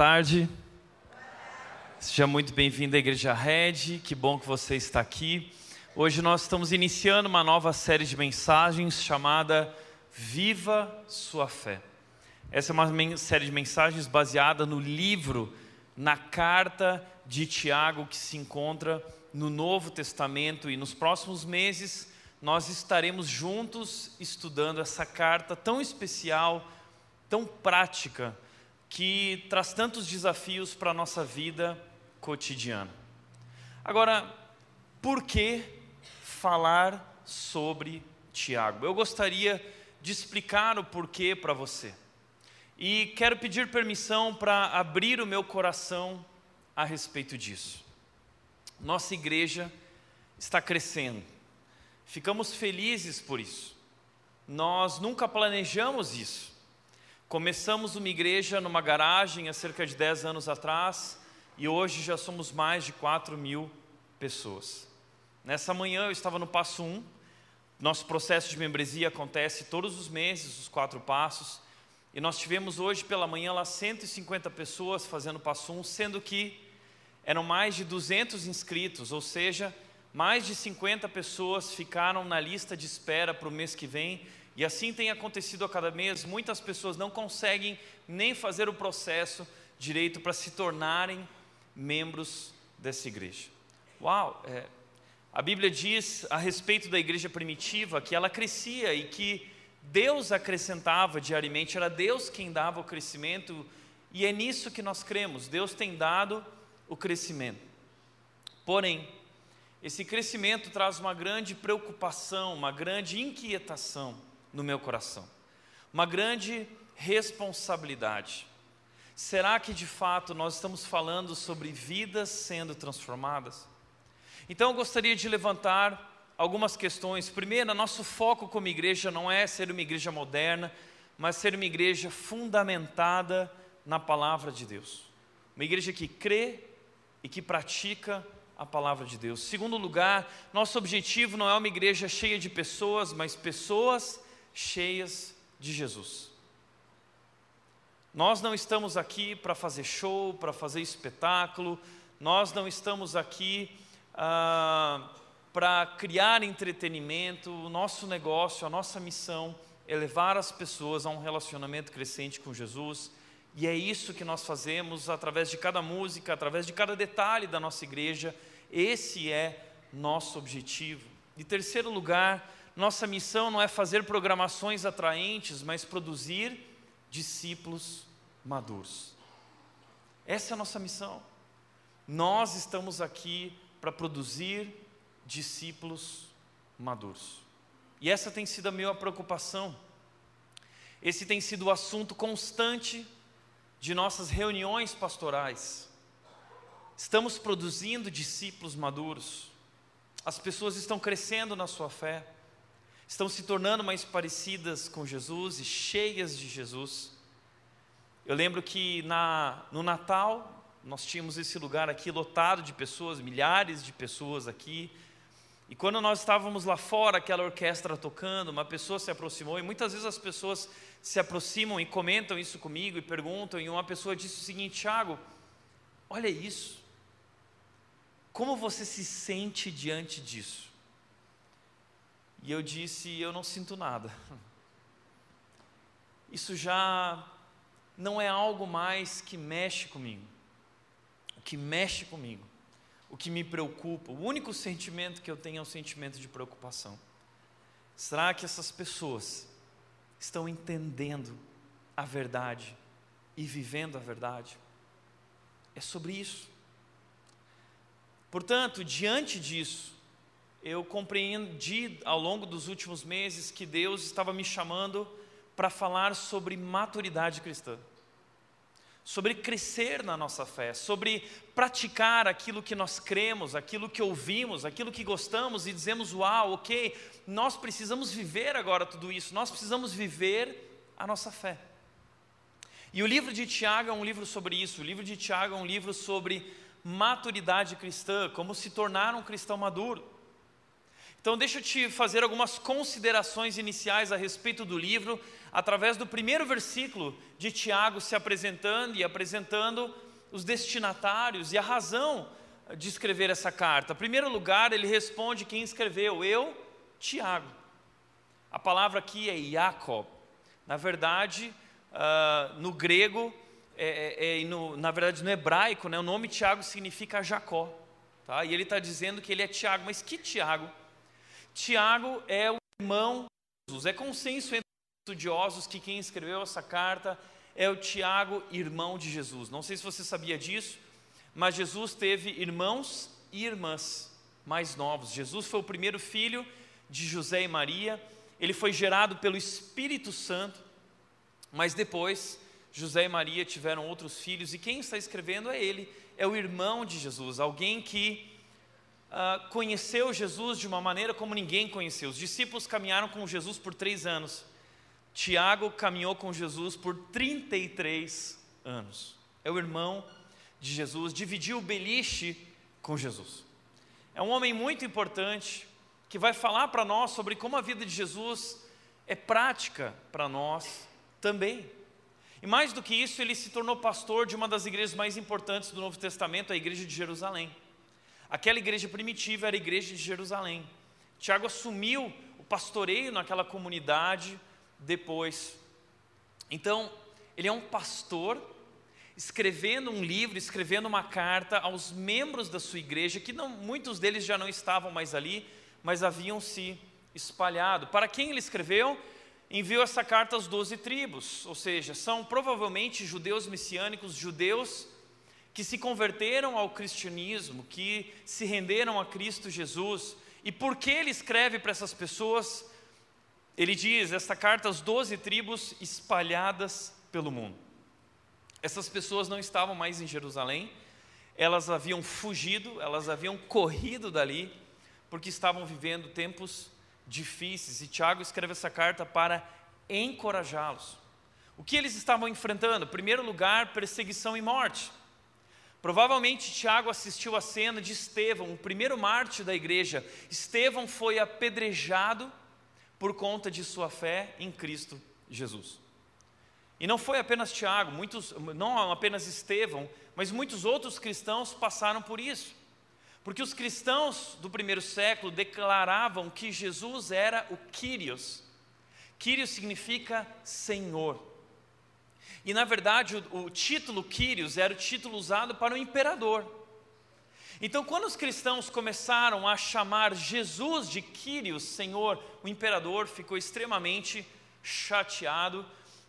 Tarde. Seja muito bem-vindo à Igreja Red. Que bom que você está aqui. Hoje nós estamos iniciando uma nova série de mensagens chamada Viva Sua Fé. Essa é uma série de mensagens baseada no livro, na carta de Tiago que se encontra no Novo Testamento e nos próximos meses nós estaremos juntos estudando essa carta tão especial, tão prática que traz tantos desafios para a nossa vida cotidiana. Agora, por que falar sobre Tiago? Eu gostaria de explicar o porquê para você. E quero pedir permissão para abrir o meu coração a respeito disso. Nossa igreja está crescendo. Ficamos felizes por isso. Nós nunca planejamos isso. Começamos uma igreja numa garagem há cerca de 10 anos atrás e hoje já somos mais de 4 mil pessoas. Nessa manhã eu estava no passo 1, nosso processo de membresia acontece todos os meses, os quatro passos, e nós tivemos hoje pela manhã lá 150 pessoas fazendo passo 1, sendo que eram mais de 200 inscritos, ou seja, mais de 50 pessoas ficaram na lista de espera para o mês que vem e assim tem acontecido a cada mês, muitas pessoas não conseguem nem fazer o processo direito para se tornarem membros dessa igreja. Uau! É, a Bíblia diz a respeito da igreja primitiva que ela crescia e que Deus acrescentava diariamente, era Deus quem dava o crescimento, e é nisso que nós cremos, Deus tem dado o crescimento. Porém, esse crescimento traz uma grande preocupação, uma grande inquietação no meu coração. Uma grande responsabilidade. Será que de fato nós estamos falando sobre vidas sendo transformadas? Então eu gostaria de levantar algumas questões. Primeiro, nosso foco como igreja não é ser uma igreja moderna, mas ser uma igreja fundamentada na palavra de Deus. Uma igreja que crê e que pratica a palavra de Deus. Segundo lugar, nosso objetivo não é uma igreja cheia de pessoas, mas pessoas cheias de Jesus. Nós não estamos aqui para fazer show, para fazer espetáculo, nós não estamos aqui ah, para criar entretenimento. O nosso negócio, a nossa missão é levar as pessoas a um relacionamento crescente com Jesus. E é isso que nós fazemos através de cada música, através de cada detalhe da nossa igreja. Esse é nosso objetivo. Em terceiro lugar, nossa missão não é fazer programações atraentes, mas produzir discípulos maduros. Essa é a nossa missão. Nós estamos aqui para produzir discípulos maduros. E essa tem sido a minha preocupação. Esse tem sido o assunto constante de nossas reuniões pastorais. Estamos produzindo discípulos maduros. As pessoas estão crescendo na sua fé estão se tornando mais parecidas com Jesus e cheias de Jesus. Eu lembro que na, no Natal, nós tínhamos esse lugar aqui lotado de pessoas, milhares de pessoas aqui. E quando nós estávamos lá fora, aquela orquestra tocando, uma pessoa se aproximou, e muitas vezes as pessoas se aproximam e comentam isso comigo e perguntam, e uma pessoa disse o seguinte: Tiago, olha isso, como você se sente diante disso? E eu disse: Eu não sinto nada. Isso já não é algo mais que mexe comigo. O que mexe comigo, o que me preocupa, o único sentimento que eu tenho é o sentimento de preocupação. Será que essas pessoas estão entendendo a verdade e vivendo a verdade? É sobre isso. Portanto, diante disso, eu compreendi ao longo dos últimos meses que Deus estava me chamando para falar sobre maturidade cristã, sobre crescer na nossa fé, sobre praticar aquilo que nós cremos, aquilo que ouvimos, aquilo que gostamos e dizemos: Uau, ok, nós precisamos viver agora tudo isso, nós precisamos viver a nossa fé. E o livro de Tiago é um livro sobre isso, o livro de Tiago é um livro sobre maturidade cristã, como se tornar um cristão maduro. Então, deixa eu te fazer algumas considerações iniciais a respeito do livro, através do primeiro versículo de Tiago se apresentando e apresentando os destinatários e a razão de escrever essa carta. Em primeiro lugar, ele responde quem escreveu, eu, Tiago. A palavra aqui é Jacob. Na verdade, uh, no grego, é, é, é, no, na verdade no hebraico, né, o nome Tiago significa Jacó. Tá? E ele está dizendo que ele é Tiago, mas que Tiago? Tiago é o irmão de Jesus. É consenso entre os estudiosos que quem escreveu essa carta é o Tiago, irmão de Jesus. Não sei se você sabia disso, mas Jesus teve irmãos e irmãs mais novos. Jesus foi o primeiro filho de José e Maria. Ele foi gerado pelo Espírito Santo, mas depois José e Maria tiveram outros filhos, e quem está escrevendo é ele, é o irmão de Jesus, alguém que uh, conheceu Jesus de uma maneira como ninguém conheceu. Os discípulos caminharam com Jesus por três anos. Tiago caminhou com Jesus por 33 anos. É o irmão de Jesus, dividiu o beliche com Jesus. É um homem muito importante que vai falar para nós sobre como a vida de Jesus é prática para nós também. E mais do que isso, ele se tornou pastor de uma das igrejas mais importantes do Novo Testamento, a igreja de Jerusalém. Aquela igreja primitiva era a igreja de Jerusalém. Tiago assumiu o pastoreio naquela comunidade depois. Então, ele é um pastor escrevendo um livro, escrevendo uma carta aos membros da sua igreja, que não, muitos deles já não estavam mais ali, mas haviam se espalhado. Para quem ele escreveu? Enviou essa carta às doze tribos, ou seja, são provavelmente judeus messiânicos, judeus que se converteram ao cristianismo, que se renderam a Cristo Jesus. E por que ele escreve para essas pessoas? Ele diz: esta carta às doze tribos espalhadas pelo mundo. Essas pessoas não estavam mais em Jerusalém, elas haviam fugido, elas haviam corrido dali, porque estavam vivendo tempos difíceis. E Tiago escreve essa carta para encorajá-los. O que eles estavam enfrentando? Em primeiro lugar, perseguição e morte. Provavelmente Tiago assistiu a cena de Estevão, o primeiro mártir da igreja. Estevão foi apedrejado por conta de sua fé em Cristo Jesus. E não foi apenas Tiago, muitos, não apenas Estevão, mas muitos outros cristãos passaram por isso. Porque os cristãos do primeiro século declaravam que Jesus era o Kyrios. Kyrios significa Senhor. E na verdade o, o título Quírios era o título usado para o imperador. Então, quando os cristãos começaram a chamar Jesus de Quírios, Senhor, o imperador ficou extremamente chateado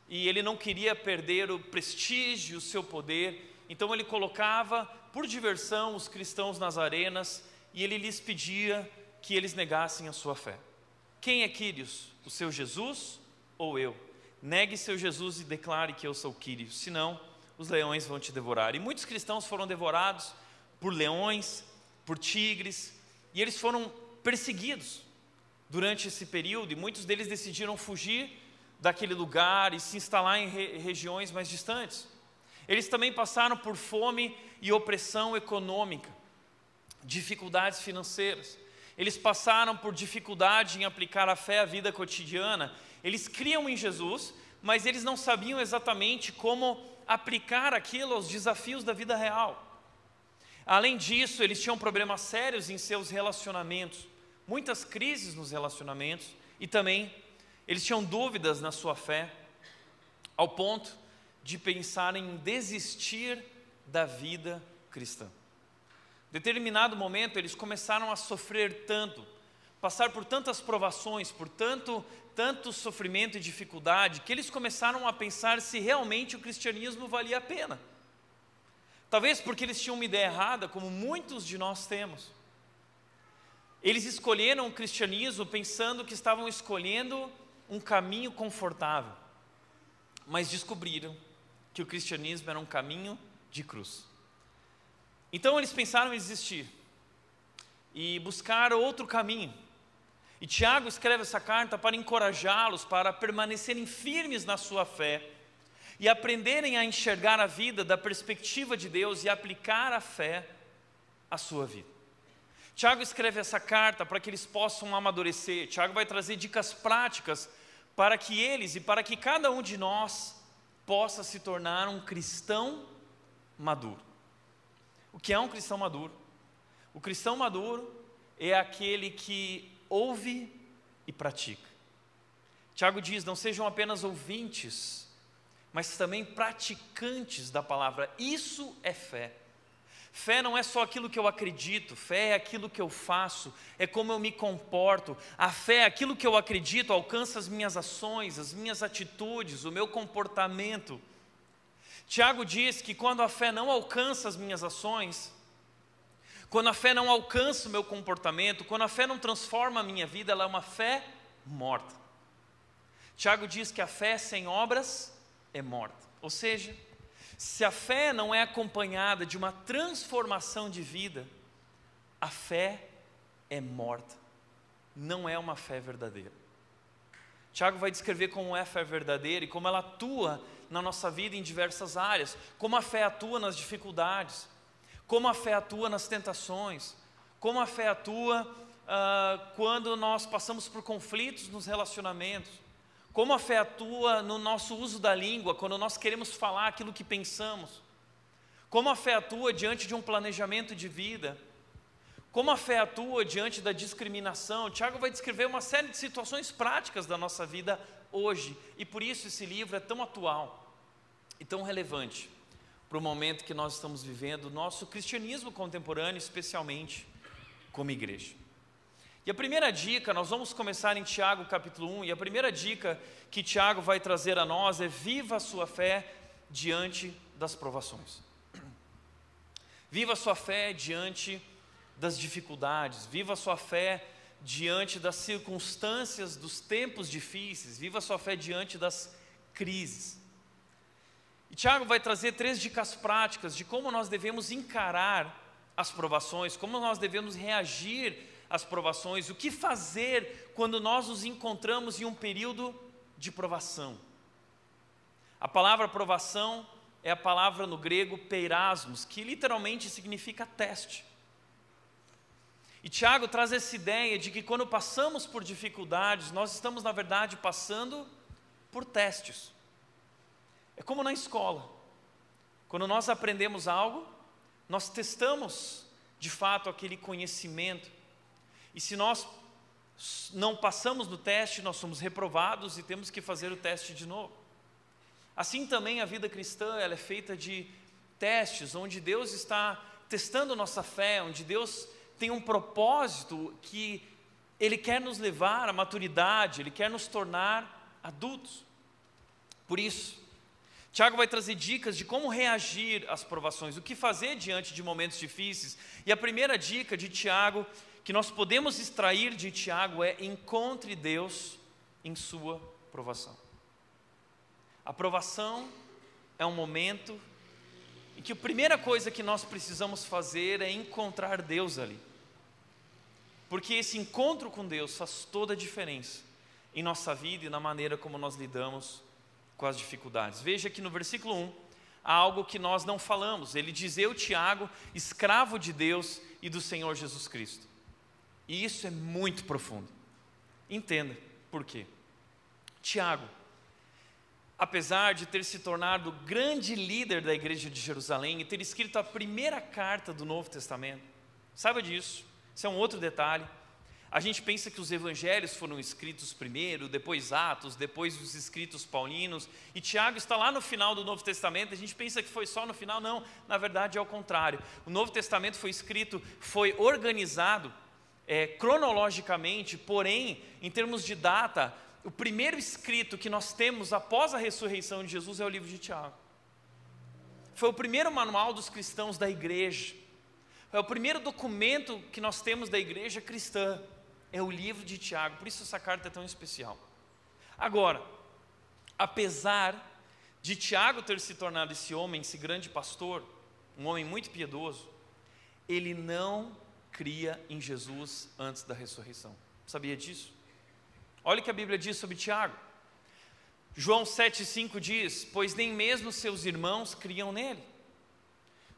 e ele não queria perder o prestígio, o seu poder. Então, ele colocava por diversão os cristãos nas arenas e ele lhes pedia que eles negassem a sua fé. Quem é Quírios? O seu Jesus ou eu? Negue seu Jesus e declare que eu sou Quírio, senão os leões vão te devorar. E muitos cristãos foram devorados por leões, por tigres, e eles foram perseguidos durante esse período, e muitos deles decidiram fugir daquele lugar e se instalar em re regiões mais distantes. Eles também passaram por fome e opressão econômica, dificuldades financeiras. Eles passaram por dificuldade em aplicar a fé à vida cotidiana eles criam em Jesus, mas eles não sabiam exatamente como aplicar aquilo aos desafios da vida real. Além disso, eles tinham problemas sérios em seus relacionamentos, muitas crises nos relacionamentos e também eles tinham dúvidas na sua fé, ao ponto de pensar em desistir da vida cristã. Determinado momento, eles começaram a sofrer tanto, passar por tantas provações, por tanto, tanto sofrimento e dificuldade, que eles começaram a pensar se realmente o cristianismo valia a pena. Talvez porque eles tinham uma ideia errada, como muitos de nós temos. Eles escolheram o cristianismo pensando que estavam escolhendo um caminho confortável, mas descobriram que o cristianismo era um caminho de cruz. Então eles pensaram em desistir e buscar outro caminho. E Tiago escreve essa carta para encorajá-los para permanecerem firmes na sua fé e aprenderem a enxergar a vida da perspectiva de Deus e aplicar a fé à sua vida. Tiago escreve essa carta para que eles possam amadurecer. Tiago vai trazer dicas práticas para que eles e para que cada um de nós possa se tornar um cristão maduro. O que é um cristão maduro? O cristão maduro é aquele que ouve e pratica. Tiago diz: não sejam apenas ouvintes, mas também praticantes da palavra. Isso é fé. Fé não é só aquilo que eu acredito, fé é aquilo que eu faço, é como eu me comporto. A fé é aquilo que eu acredito, alcança as minhas ações, as minhas atitudes, o meu comportamento. Tiago diz que quando a fé não alcança as minhas ações, quando a fé não alcança o meu comportamento, quando a fé não transforma a minha vida, ela é uma fé morta. Tiago diz que a fé sem obras é morta. Ou seja, se a fé não é acompanhada de uma transformação de vida, a fé é morta, não é uma fé verdadeira. Tiago vai descrever como é a fé verdadeira e como ela atua na nossa vida em diversas áreas, como a fé atua nas dificuldades, como a fé atua nas tentações, como a fé atua uh, quando nós passamos por conflitos nos relacionamentos, como a fé atua no nosso uso da língua, quando nós queremos falar aquilo que pensamos, como a fé atua diante de um planejamento de vida, como a fé atua diante da discriminação. Tiago vai descrever uma série de situações práticas da nossa vida hoje, e por isso esse livro é tão atual e tão relevante para o momento que nós estamos vivendo, nosso cristianismo contemporâneo, especialmente como igreja. E a primeira dica, nós vamos começar em Tiago capítulo 1, e a primeira dica que Tiago vai trazer a nós é: viva a sua fé diante das provações. Viva a sua fé diante das dificuldades, viva a sua fé diante das circunstâncias dos tempos difíceis, viva a sua fé diante das crises. E Tiago vai trazer três dicas práticas de como nós devemos encarar as provações, como nós devemos reagir as provações, o que fazer quando nós nos encontramos em um período de provação. A palavra provação é a palavra no grego peirasmos, que literalmente significa teste. E Tiago traz essa ideia de que quando passamos por dificuldades, nós estamos, na verdade, passando por testes. É como na escola. Quando nós aprendemos algo, nós testamos de fato aquele conhecimento, e se nós não passamos no teste, nós somos reprovados e temos que fazer o teste de novo. Assim também a vida cristã ela é feita de testes, onde Deus está testando nossa fé, onde Deus tem um propósito que Ele quer nos levar à maturidade, Ele quer nos tornar adultos. Por isso, Tiago vai trazer dicas de como reagir às provações, o que fazer diante de momentos difíceis. E a primeira dica de Tiago que nós podemos extrair de Tiago é: encontre Deus em sua provação. A provação é um momento em que a primeira coisa que nós precisamos fazer é encontrar Deus ali. Porque esse encontro com Deus faz toda a diferença em nossa vida e na maneira como nós lidamos com as dificuldades. Veja que no versículo 1 há algo que nós não falamos. Ele diz: Eu, Tiago, escravo de Deus e do Senhor Jesus Cristo. E isso é muito profundo. Entenda por quê. Tiago, apesar de ter se tornado grande líder da igreja de Jerusalém e ter escrito a primeira carta do Novo Testamento, saiba disso, isso é um outro detalhe. A gente pensa que os evangelhos foram escritos primeiro, depois Atos, depois os escritos paulinos, e Tiago está lá no final do Novo Testamento. A gente pensa que foi só no final, não, na verdade é o contrário. O Novo Testamento foi escrito, foi organizado é, cronologicamente, porém, em termos de data, o primeiro escrito que nós temos após a ressurreição de Jesus é o livro de Tiago. Foi o primeiro manual dos cristãos da igreja. É o primeiro documento que nós temos da igreja cristã é o livro de Tiago, por isso essa carta é tão especial. Agora, apesar de Tiago ter se tornado esse homem, esse grande pastor, um homem muito piedoso, ele não cria em Jesus antes da ressurreição. Sabia disso? Olha o que a Bíblia diz sobre Tiago. João 7,5 diz: Pois nem mesmo seus irmãos criam nele.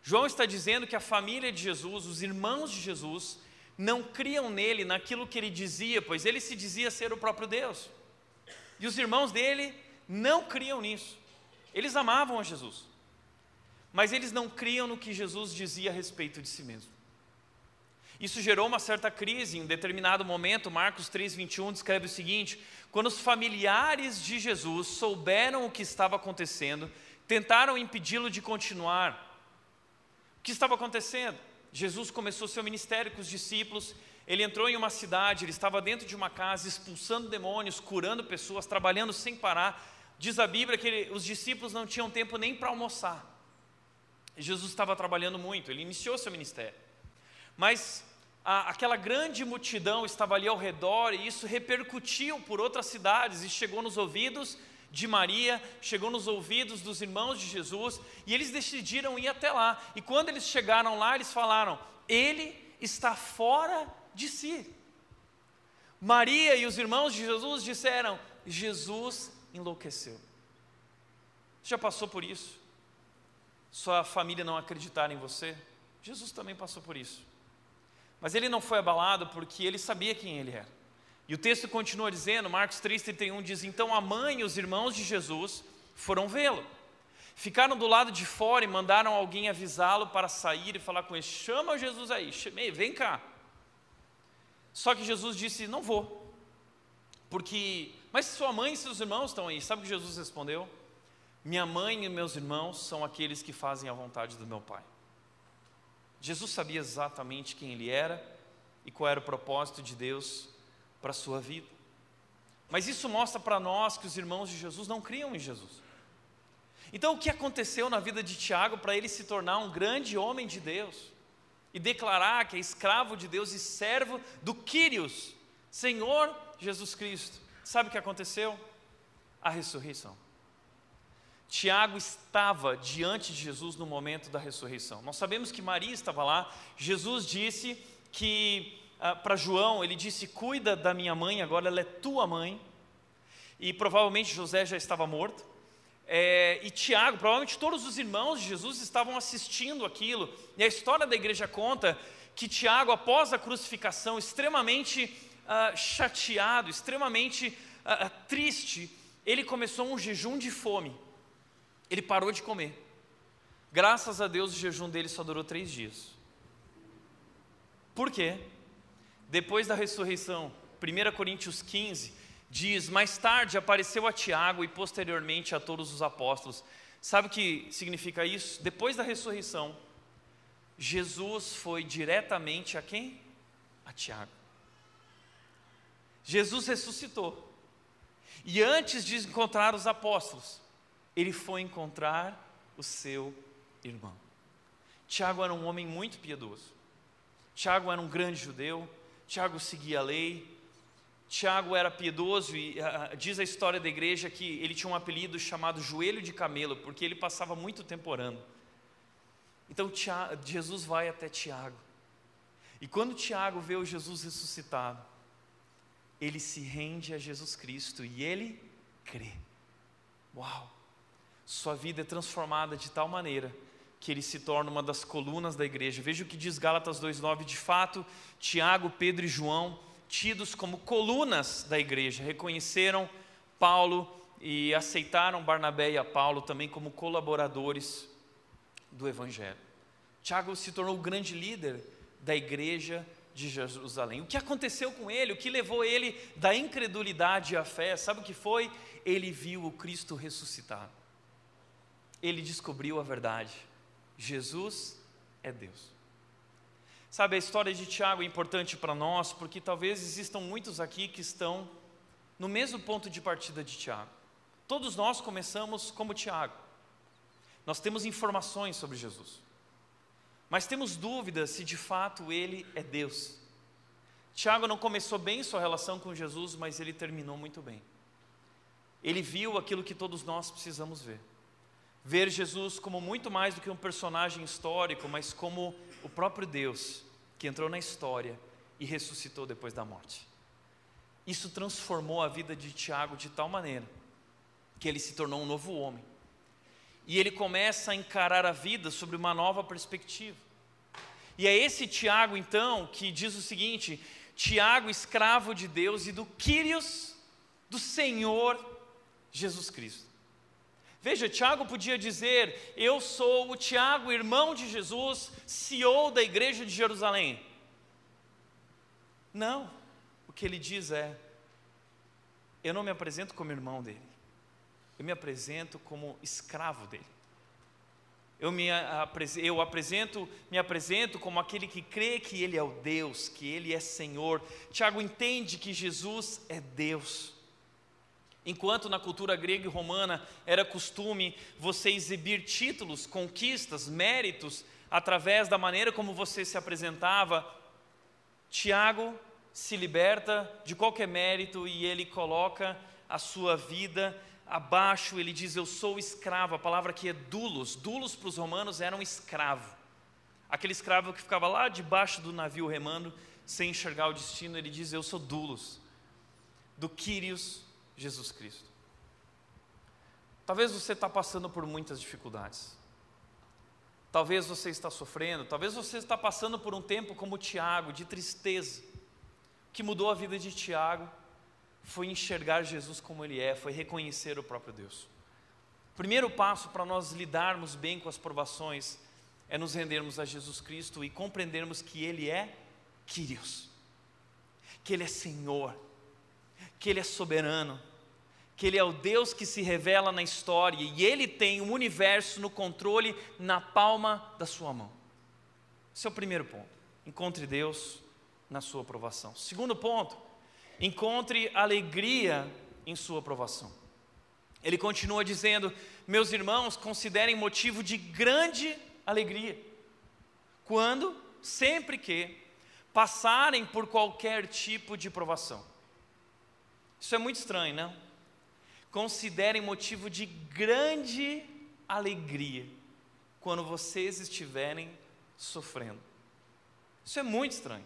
João está dizendo que a família de Jesus, os irmãos de Jesus, não criam nele, naquilo que ele dizia, pois ele se dizia ser o próprio Deus. E os irmãos dele não criam nisso. Eles amavam a Jesus, mas eles não criam no que Jesus dizia a respeito de si mesmo. Isso gerou uma certa crise. Em um determinado momento, Marcos 3,21 descreve o seguinte: quando os familiares de Jesus souberam o que estava acontecendo, tentaram impedi-lo de continuar. O que estava acontecendo? Jesus começou seu ministério com os discípulos. Ele entrou em uma cidade, ele estava dentro de uma casa, expulsando demônios, curando pessoas, trabalhando sem parar. Diz a Bíblia que ele, os discípulos não tinham tempo nem para almoçar. Jesus estava trabalhando muito, ele iniciou seu ministério. Mas a, aquela grande multidão estava ali ao redor e isso repercutiu por outras cidades e chegou nos ouvidos de Maria, chegou nos ouvidos dos irmãos de Jesus, e eles decidiram ir até lá. E quando eles chegaram lá, eles falaram: Ele está fora de si. Maria e os irmãos de Jesus disseram: Jesus enlouqueceu. Já passou por isso? Sua família não acreditar em você? Jesus também passou por isso. Mas ele não foi abalado porque ele sabia quem ele era. E o texto continua dizendo, Marcos 3,31 diz: Então a mãe e os irmãos de Jesus foram vê-lo. Ficaram do lado de fora e mandaram alguém avisá-lo para sair e falar com ele: Chama Jesus aí, vem cá. Só que Jesus disse: Não vou. Porque, mas sua mãe e seus irmãos estão aí. Sabe o que Jesus respondeu? Minha mãe e meus irmãos são aqueles que fazem a vontade do meu Pai. Jesus sabia exatamente quem ele era e qual era o propósito de Deus para a sua vida. Mas isso mostra para nós que os irmãos de Jesus não criam em Jesus. Então, o que aconteceu na vida de Tiago para ele se tornar um grande homem de Deus e declarar que é escravo de Deus e servo do Quírios, Senhor Jesus Cristo? Sabe o que aconteceu? A ressurreição. Tiago estava diante de Jesus no momento da ressurreição. Nós sabemos que Maria estava lá. Jesus disse que ah, para João, ele disse: Cuida da minha mãe, agora ela é tua mãe. E provavelmente José já estava morto. É, e Tiago, provavelmente todos os irmãos de Jesus estavam assistindo aquilo. E a história da igreja conta que Tiago, após a crucificação, extremamente ah, chateado, extremamente ah, triste, ele começou um jejum de fome. Ele parou de comer. Graças a Deus, o jejum dele só durou três dias. Por quê? Depois da ressurreição, 1 Coríntios 15 diz: Mais tarde apareceu a Tiago e posteriormente a todos os apóstolos. Sabe o que significa isso? Depois da ressurreição, Jesus foi diretamente a quem? A Tiago. Jesus ressuscitou. E antes de encontrar os apóstolos, ele foi encontrar o seu irmão. Tiago era um homem muito piedoso. Tiago era um grande judeu, Tiago seguia a lei, Tiago era piedoso e uh, diz a história da igreja que ele tinha um apelido chamado joelho de camelo, porque ele passava muito tempo orando. Então Tiago, Jesus vai até Tiago. E quando Tiago vê o Jesus ressuscitado, ele se rende a Jesus Cristo e ele crê. Uau! Sua vida é transformada de tal maneira que ele se torna uma das colunas da igreja. Veja o que diz Gálatas 2:9, de fato, Tiago, Pedro e João, tidos como colunas da igreja, reconheceram Paulo e aceitaram Barnabé e a Paulo também como colaboradores do evangelho. Tiago se tornou o grande líder da igreja de Jerusalém. O que aconteceu com ele? O que levou ele da incredulidade à fé? Sabe o que foi? Ele viu o Cristo ressuscitar. Ele descobriu a verdade. Jesus é Deus. Sabe, a história de Tiago é importante para nós, porque talvez existam muitos aqui que estão no mesmo ponto de partida de Tiago. Todos nós começamos como Tiago. Nós temos informações sobre Jesus, mas temos dúvidas se de fato ele é Deus. Tiago não começou bem sua relação com Jesus, mas ele terminou muito bem. Ele viu aquilo que todos nós precisamos ver. Ver Jesus como muito mais do que um personagem histórico, mas como o próprio Deus que entrou na história e ressuscitou depois da morte. Isso transformou a vida de Tiago de tal maneira que ele se tornou um novo homem. E ele começa a encarar a vida sobre uma nova perspectiva. E é esse Tiago, então, que diz o seguinte: Tiago, escravo de Deus e do Quírios do Senhor Jesus Cristo. Veja, Tiago podia dizer: Eu sou o Tiago, irmão de Jesus, CEO da igreja de Jerusalém. Não, o que ele diz é: Eu não me apresento como irmão dele, eu me apresento como escravo dele. Eu me, eu apresento, me apresento como aquele que crê que Ele é o Deus, que Ele é Senhor. Tiago entende que Jesus é Deus. Enquanto na cultura grega e romana era costume você exibir títulos, conquistas, méritos, através da maneira como você se apresentava, Tiago se liberta de qualquer mérito e ele coloca a sua vida abaixo, ele diz: Eu sou escravo. A palavra aqui é dulos. Dulos para os romanos era um escravo. Aquele escravo que ficava lá debaixo do navio remando, sem enxergar o destino, ele diz: Eu sou dulos, do Quírios Jesus Cristo. Talvez você está passando por muitas dificuldades. Talvez você está sofrendo, talvez você está passando por um tempo como Tiago, de tristeza. O que mudou a vida de Tiago foi enxergar Jesus como ele é, foi reconhecer o próprio Deus. O primeiro passo para nós lidarmos bem com as provações é nos rendermos a Jesus Cristo e compreendermos que Ele é Quírios, que Ele é Senhor, que Ele é soberano, que Ele é o Deus que se revela na história e Ele tem o universo no controle na palma da sua mão. Esse é o primeiro ponto. Encontre Deus na sua aprovação. Segundo ponto, encontre alegria em sua aprovação. Ele continua dizendo: Meus irmãos, considerem motivo de grande alegria, quando, sempre que, passarem por qualquer tipo de provação. Isso é muito estranho, não? Considerem motivo de grande alegria quando vocês estiverem sofrendo. Isso é muito estranho.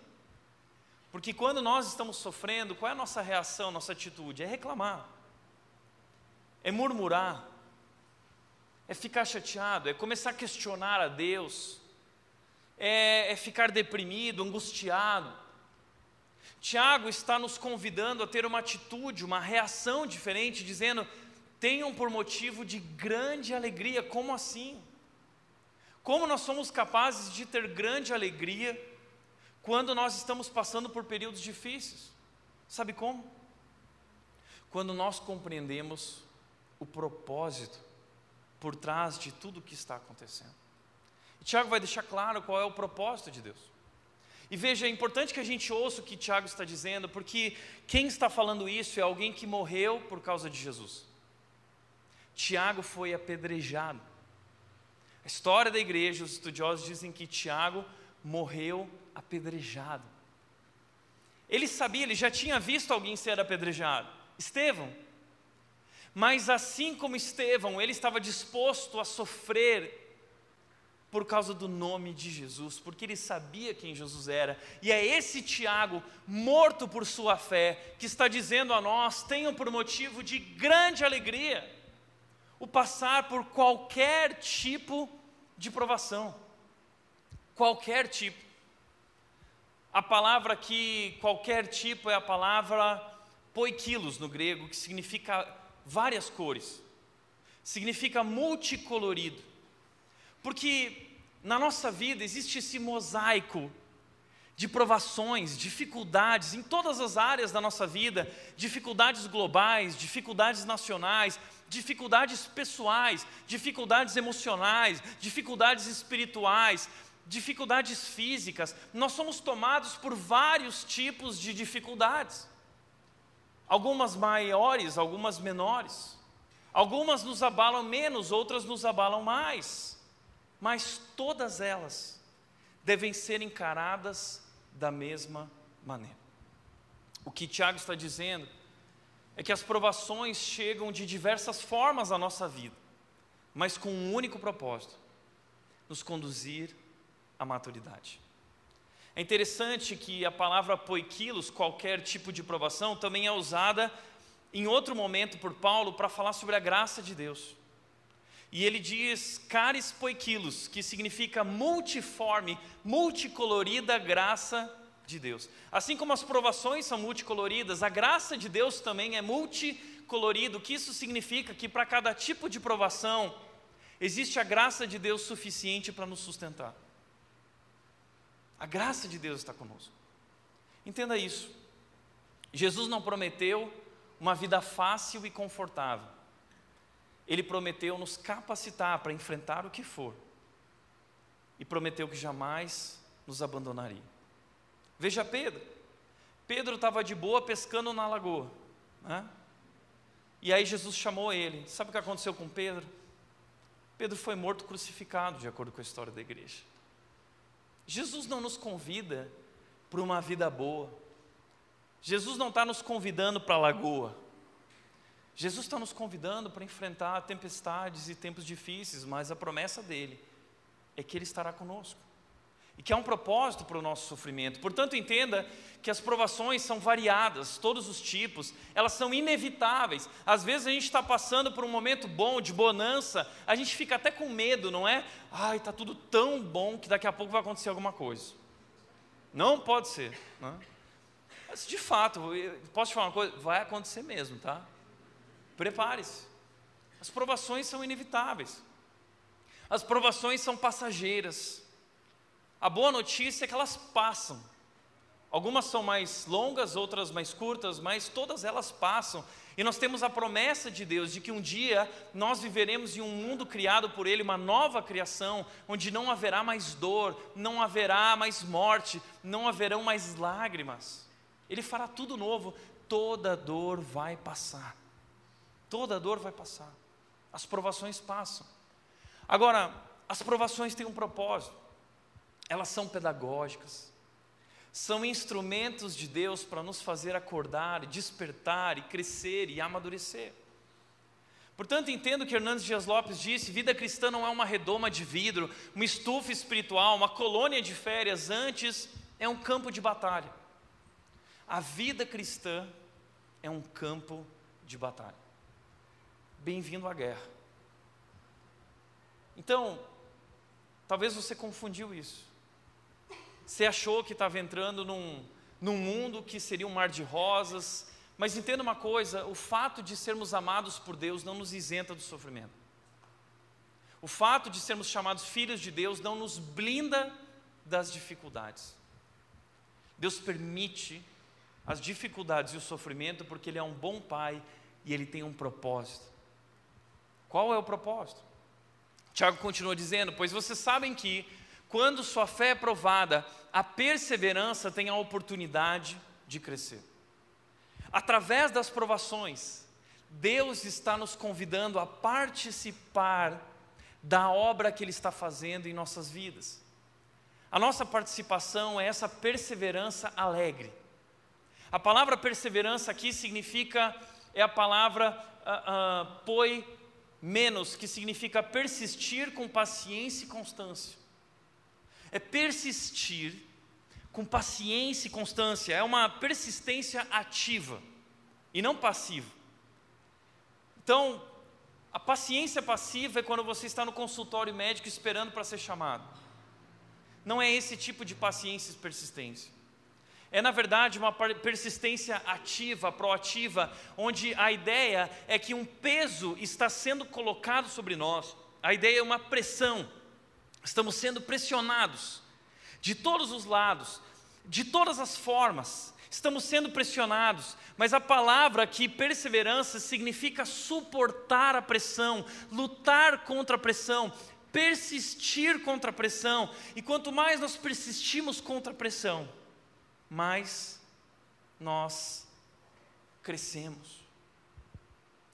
Porque quando nós estamos sofrendo, qual é a nossa reação, nossa atitude? É reclamar, é murmurar, é ficar chateado, é começar a questionar a Deus, é, é ficar deprimido, angustiado. Tiago está nos convidando a ter uma atitude, uma reação diferente, dizendo: tenham por motivo de grande alegria. Como assim? Como nós somos capazes de ter grande alegria quando nós estamos passando por períodos difíceis. Sabe como? Quando nós compreendemos o propósito por trás de tudo o que está acontecendo. E Tiago vai deixar claro qual é o propósito de Deus. E veja, é importante que a gente ouça o que Tiago está dizendo, porque quem está falando isso é alguém que morreu por causa de Jesus. Tiago foi apedrejado. A história da igreja, os estudiosos dizem que Tiago morreu apedrejado. Ele sabia, ele já tinha visto alguém ser apedrejado, Estevão. Mas assim como Estevão, ele estava disposto a sofrer por causa do nome de Jesus, porque ele sabia quem Jesus era. E é esse Tiago, morto por sua fé, que está dizendo a nós: tenham por motivo de grande alegria o passar por qualquer tipo de provação. Qualquer tipo. A palavra que qualquer tipo é a palavra poikilos no grego, que significa várias cores, significa multicolorido, porque na nossa vida existe esse mosaico de provações, dificuldades em todas as áreas da nossa vida, dificuldades globais, dificuldades nacionais, dificuldades pessoais, dificuldades emocionais, dificuldades espirituais, dificuldades físicas. Nós somos tomados por vários tipos de dificuldades. Algumas maiores, algumas menores. Algumas nos abalam menos, outras nos abalam mais. Mas todas elas devem ser encaradas da mesma maneira. O que Tiago está dizendo é que as provações chegam de diversas formas à nossa vida, mas com um único propósito: nos conduzir à maturidade. É interessante que a palavra poiquilos, qualquer tipo de provação, também é usada em outro momento por Paulo para falar sobre a graça de Deus. E ele diz caris poiquilos, que significa multiforme, multicolorida graça de Deus. Assim como as provações são multicoloridas, a graça de Deus também é multicolorida. O que isso significa? Que para cada tipo de provação, existe a graça de Deus suficiente para nos sustentar. A graça de Deus está conosco. Entenda isso. Jesus não prometeu uma vida fácil e confortável. Ele prometeu nos capacitar para enfrentar o que for. E prometeu que jamais nos abandonaria. Veja Pedro. Pedro estava de boa pescando na lagoa. Né? E aí Jesus chamou ele. Sabe o que aconteceu com Pedro? Pedro foi morto crucificado, de acordo com a história da igreja. Jesus não nos convida para uma vida boa. Jesus não está nos convidando para a lagoa. Jesus está nos convidando para enfrentar tempestades e tempos difíceis, mas a promessa dele é que ele estará conosco e que há um propósito para o nosso sofrimento. Portanto, entenda que as provações são variadas, todos os tipos, elas são inevitáveis. Às vezes a gente está passando por um momento bom, de bonança, a gente fica até com medo, não é? Ai, está tudo tão bom que daqui a pouco vai acontecer alguma coisa. Não pode ser. Não é? Mas de fato, posso te falar uma coisa? Vai acontecer mesmo, tá? Prepare-se. As provações são inevitáveis. As provações são passageiras. A boa notícia é que elas passam. Algumas são mais longas, outras mais curtas, mas todas elas passam. E nós temos a promessa de Deus de que um dia nós viveremos em um mundo criado por Ele, uma nova criação, onde não haverá mais dor, não haverá mais morte, não haverão mais lágrimas. Ele fará tudo novo, toda dor vai passar. Toda dor vai passar. As provações passam. Agora, as provações têm um propósito. Elas são pedagógicas. São instrumentos de Deus para nos fazer acordar, despertar e crescer e amadurecer. Portanto, entendo que Hernandes Dias Lopes disse: vida cristã não é uma redoma de vidro, uma estufa espiritual, uma colônia de férias, antes é um campo de batalha. A vida cristã é um campo de batalha bem-vindo à guerra. Então, talvez você confundiu isso. Você achou que estava entrando num, num mundo que seria um mar de rosas, mas entenda uma coisa: o fato de sermos amados por Deus não nos isenta do sofrimento. O fato de sermos chamados filhos de Deus não nos blinda das dificuldades. Deus permite as dificuldades e o sofrimento porque Ele é um bom Pai e Ele tem um propósito. Qual é o propósito? Tiago continua dizendo: Pois vocês sabem que, quando sua fé é provada, a perseverança tem a oportunidade de crescer. Através das provações, Deus está nos convidando a participar da obra que Ele está fazendo em nossas vidas. A nossa participação é essa perseverança alegre. A palavra perseverança aqui significa, é a palavra uh, uh, poi menos, que significa persistir com paciência e constância. É persistir com paciência e constância, é uma persistência ativa e não passiva. Então, a paciência passiva é quando você está no consultório médico esperando para ser chamado. Não é esse tipo de paciência e persistência. É, na verdade, uma persistência ativa, proativa, onde a ideia é que um peso está sendo colocado sobre nós, a ideia é uma pressão, estamos sendo pressionados de todos os lados, de todas as formas, estamos sendo pressionados, mas a palavra aqui, perseverança, significa suportar a pressão, lutar contra a pressão, persistir contra a pressão, e quanto mais nós persistimos contra a pressão, mais nós crescemos.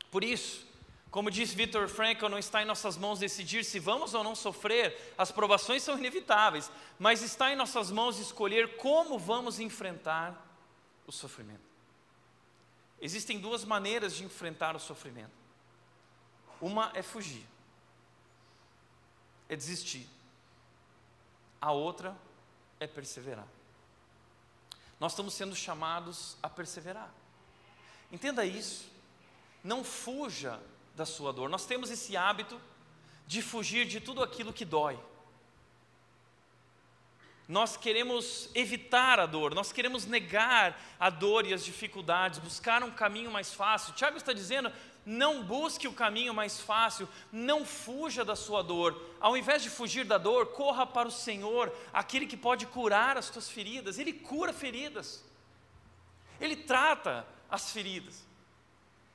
Por isso, como diz Victor Frankl, não está em nossas mãos decidir se vamos ou não sofrer, as provações são inevitáveis, mas está em nossas mãos escolher como vamos enfrentar o sofrimento. Existem duas maneiras de enfrentar o sofrimento. Uma é fugir, é desistir. A outra é perseverar. Nós estamos sendo chamados a perseverar. Entenda isso. Não fuja da sua dor. Nós temos esse hábito de fugir de tudo aquilo que dói. Nós queremos evitar a dor, nós queremos negar a dor e as dificuldades, buscar um caminho mais fácil. Tiago está dizendo: não busque o caminho mais fácil, não fuja da sua dor. Ao invés de fugir da dor, corra para o Senhor, aquele que pode curar as tuas feridas. Ele cura feridas, ele trata as feridas.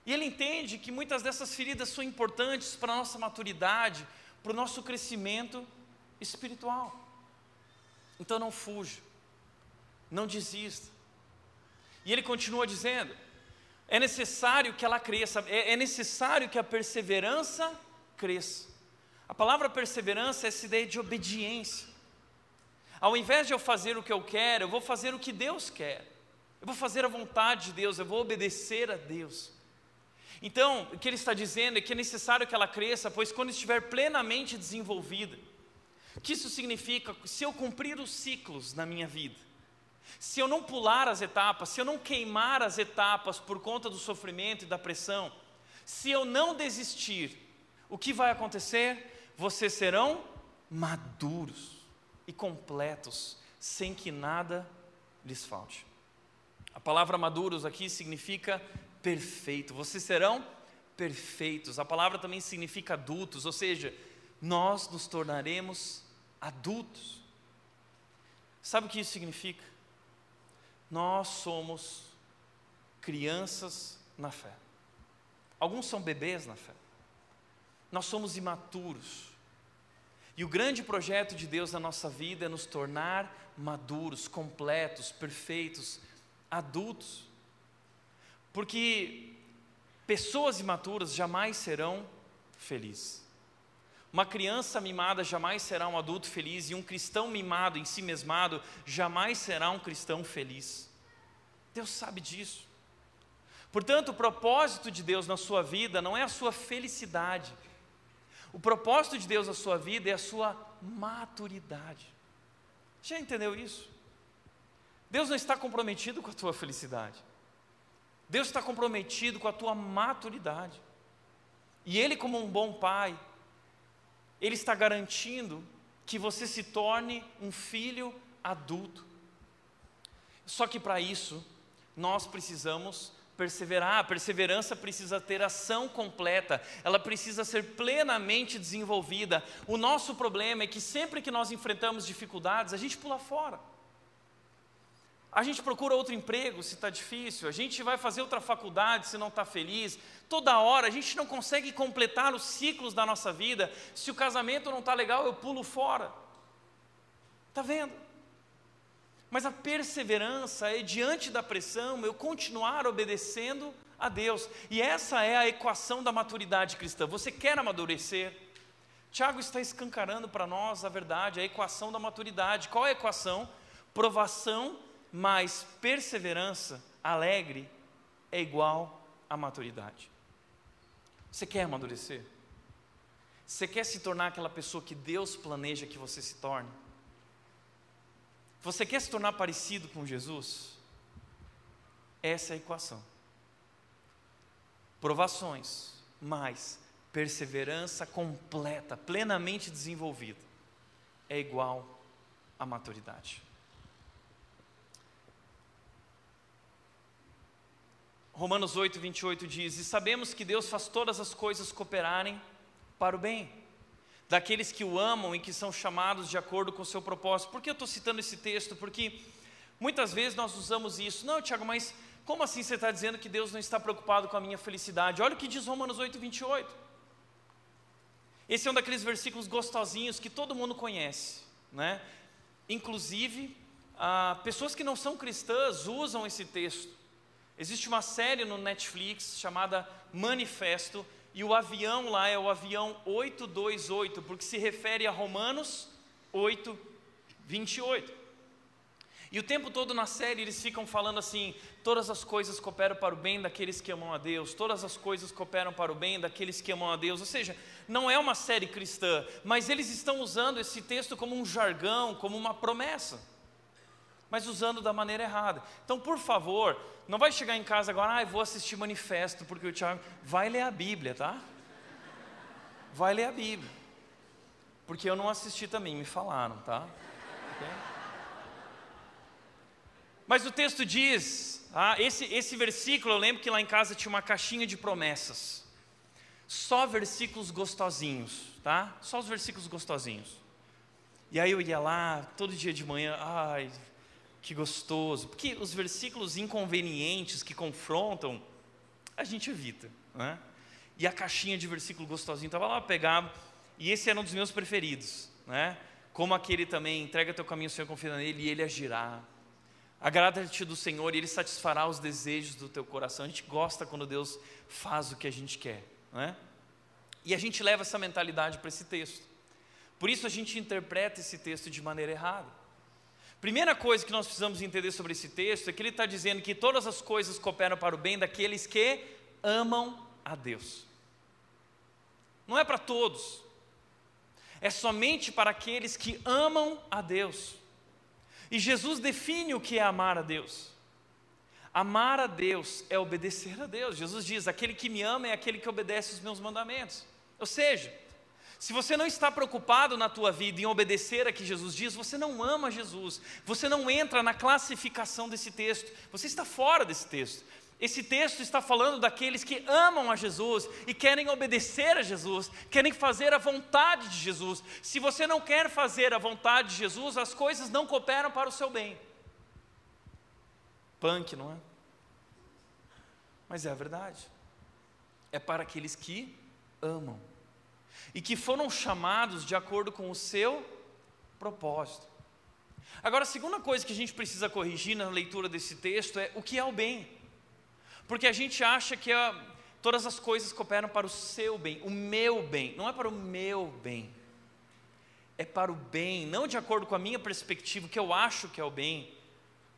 E ele entende que muitas dessas feridas são importantes para a nossa maturidade, para o nosso crescimento espiritual. Então não fuja, não desista. E ele continua dizendo: é necessário que ela cresça, é, é necessário que a perseverança cresça. A palavra perseverança é essa ideia de obediência. Ao invés de eu fazer o que eu quero, eu vou fazer o que Deus quer. Eu vou fazer a vontade de Deus, eu vou obedecer a Deus. Então, o que ele está dizendo é que é necessário que ela cresça, pois quando estiver plenamente desenvolvida, o que isso significa? Se eu cumprir os ciclos na minha vida, se eu não pular as etapas, se eu não queimar as etapas por conta do sofrimento e da pressão, se eu não desistir, o que vai acontecer? Vocês serão maduros e completos, sem que nada lhes falte. A palavra maduros aqui significa perfeito. Vocês serão perfeitos. A palavra também significa adultos, ou seja, nós nos tornaremos adultos. Sabe o que isso significa? Nós somos crianças na fé. Alguns são bebês na fé. Nós somos imaturos. E o grande projeto de Deus na nossa vida é nos tornar maduros, completos, perfeitos, adultos. Porque pessoas imaturas jamais serão felizes. Uma criança mimada jamais será um adulto feliz, e um cristão mimado, em si mesmado, jamais será um cristão feliz. Deus sabe disso. Portanto, o propósito de Deus na sua vida não é a sua felicidade. O propósito de Deus na sua vida é a sua maturidade. Já entendeu isso? Deus não está comprometido com a tua felicidade. Deus está comprometido com a tua maturidade. E Ele, como um bom pai, Ele está garantindo que você se torne um filho adulto. Só que para isso, nós precisamos perseverar. A perseverança precisa ter ação completa, ela precisa ser plenamente desenvolvida. O nosso problema é que sempre que nós enfrentamos dificuldades, a gente pula fora. A gente procura outro emprego se está difícil, a gente vai fazer outra faculdade se não está feliz. Toda hora a gente não consegue completar os ciclos da nossa vida. Se o casamento não está legal, eu pulo fora. Está vendo? Mas a perseverança é diante da pressão, eu continuar obedecendo a Deus. E essa é a equação da maturidade cristã. Você quer amadurecer? Tiago está escancarando para nós a verdade, a equação da maturidade. Qual é a equação? Provação mas perseverança alegre é igual a maturidade. Você quer amadurecer? Você quer se tornar aquela pessoa que Deus planeja que você se torne? Você quer se tornar parecido com Jesus? Essa é a equação. Provações, mais perseverança completa, plenamente desenvolvida, é igual a maturidade. Romanos 8, 28 diz: E sabemos que Deus faz todas as coisas cooperarem para o bem, daqueles que o amam e que são chamados de acordo com o seu propósito. Por que eu estou citando esse texto? Porque Muitas vezes nós usamos isso. Não, Tiago, mas como assim você está dizendo que Deus não está preocupado com a minha felicidade? Olha o que diz Romanos 8, 28. Esse é um daqueles versículos gostosinhos que todo mundo conhece, né? Inclusive, ah, pessoas que não são cristãs usam esse texto. Existe uma série no Netflix chamada Manifesto, e o avião lá é o avião 828, porque se refere a Romanos 8, 28. E o tempo todo na série eles ficam falando assim: todas as coisas cooperam para o bem daqueles que amam a Deus, todas as coisas cooperam para o bem daqueles que amam a Deus. Ou seja, não é uma série cristã, mas eles estão usando esse texto como um jargão, como uma promessa, mas usando da maneira errada. Então, por favor, não vai chegar em casa agora, ah, vou assistir manifesto, porque o Tiago vai ler a Bíblia, tá? Vai ler a Bíblia. Porque eu não assisti também, me falaram, tá? Okay? Mas o texto diz, ah, esse, esse versículo, eu lembro que lá em casa tinha uma caixinha de promessas. Só versículos gostosinhos, tá? Só os versículos gostosinhos. E aí eu ia lá, todo dia de manhã, ai, que gostoso. Porque os versículos inconvenientes que confrontam, a gente evita, né? E a caixinha de versículo gostosinho estava lá, pegava, e esse era um dos meus preferidos, né? Como aquele também, entrega teu caminho ao Senhor, confia nele, e ele agirá. Agrada-te do Senhor e Ele satisfará os desejos do teu coração. A gente gosta quando Deus faz o que a gente quer, não é? E a gente leva essa mentalidade para esse texto. Por isso a gente interpreta esse texto de maneira errada. Primeira coisa que nós precisamos entender sobre esse texto é que ele está dizendo que todas as coisas cooperam para o bem daqueles que amam a Deus. Não é para todos, é somente para aqueles que amam a Deus. E Jesus define o que é amar a Deus. Amar a Deus é obedecer a Deus. Jesus diz: aquele que me ama é aquele que obedece os meus mandamentos. Ou seja, se você não está preocupado na tua vida em obedecer a que Jesus diz, você não ama Jesus. Você não entra na classificação desse texto. Você está fora desse texto. Esse texto está falando daqueles que amam a Jesus e querem obedecer a Jesus, querem fazer a vontade de Jesus. Se você não quer fazer a vontade de Jesus, as coisas não cooperam para o seu bem. Punk, não é? Mas é a verdade. É para aqueles que amam e que foram chamados de acordo com o seu propósito. Agora, a segunda coisa que a gente precisa corrigir na leitura desse texto é o que é o bem. Porque a gente acha que a, todas as coisas cooperam para o seu bem, o meu bem, não é para o meu bem. É para o bem, não de acordo com a minha perspectiva, que eu acho que é o bem.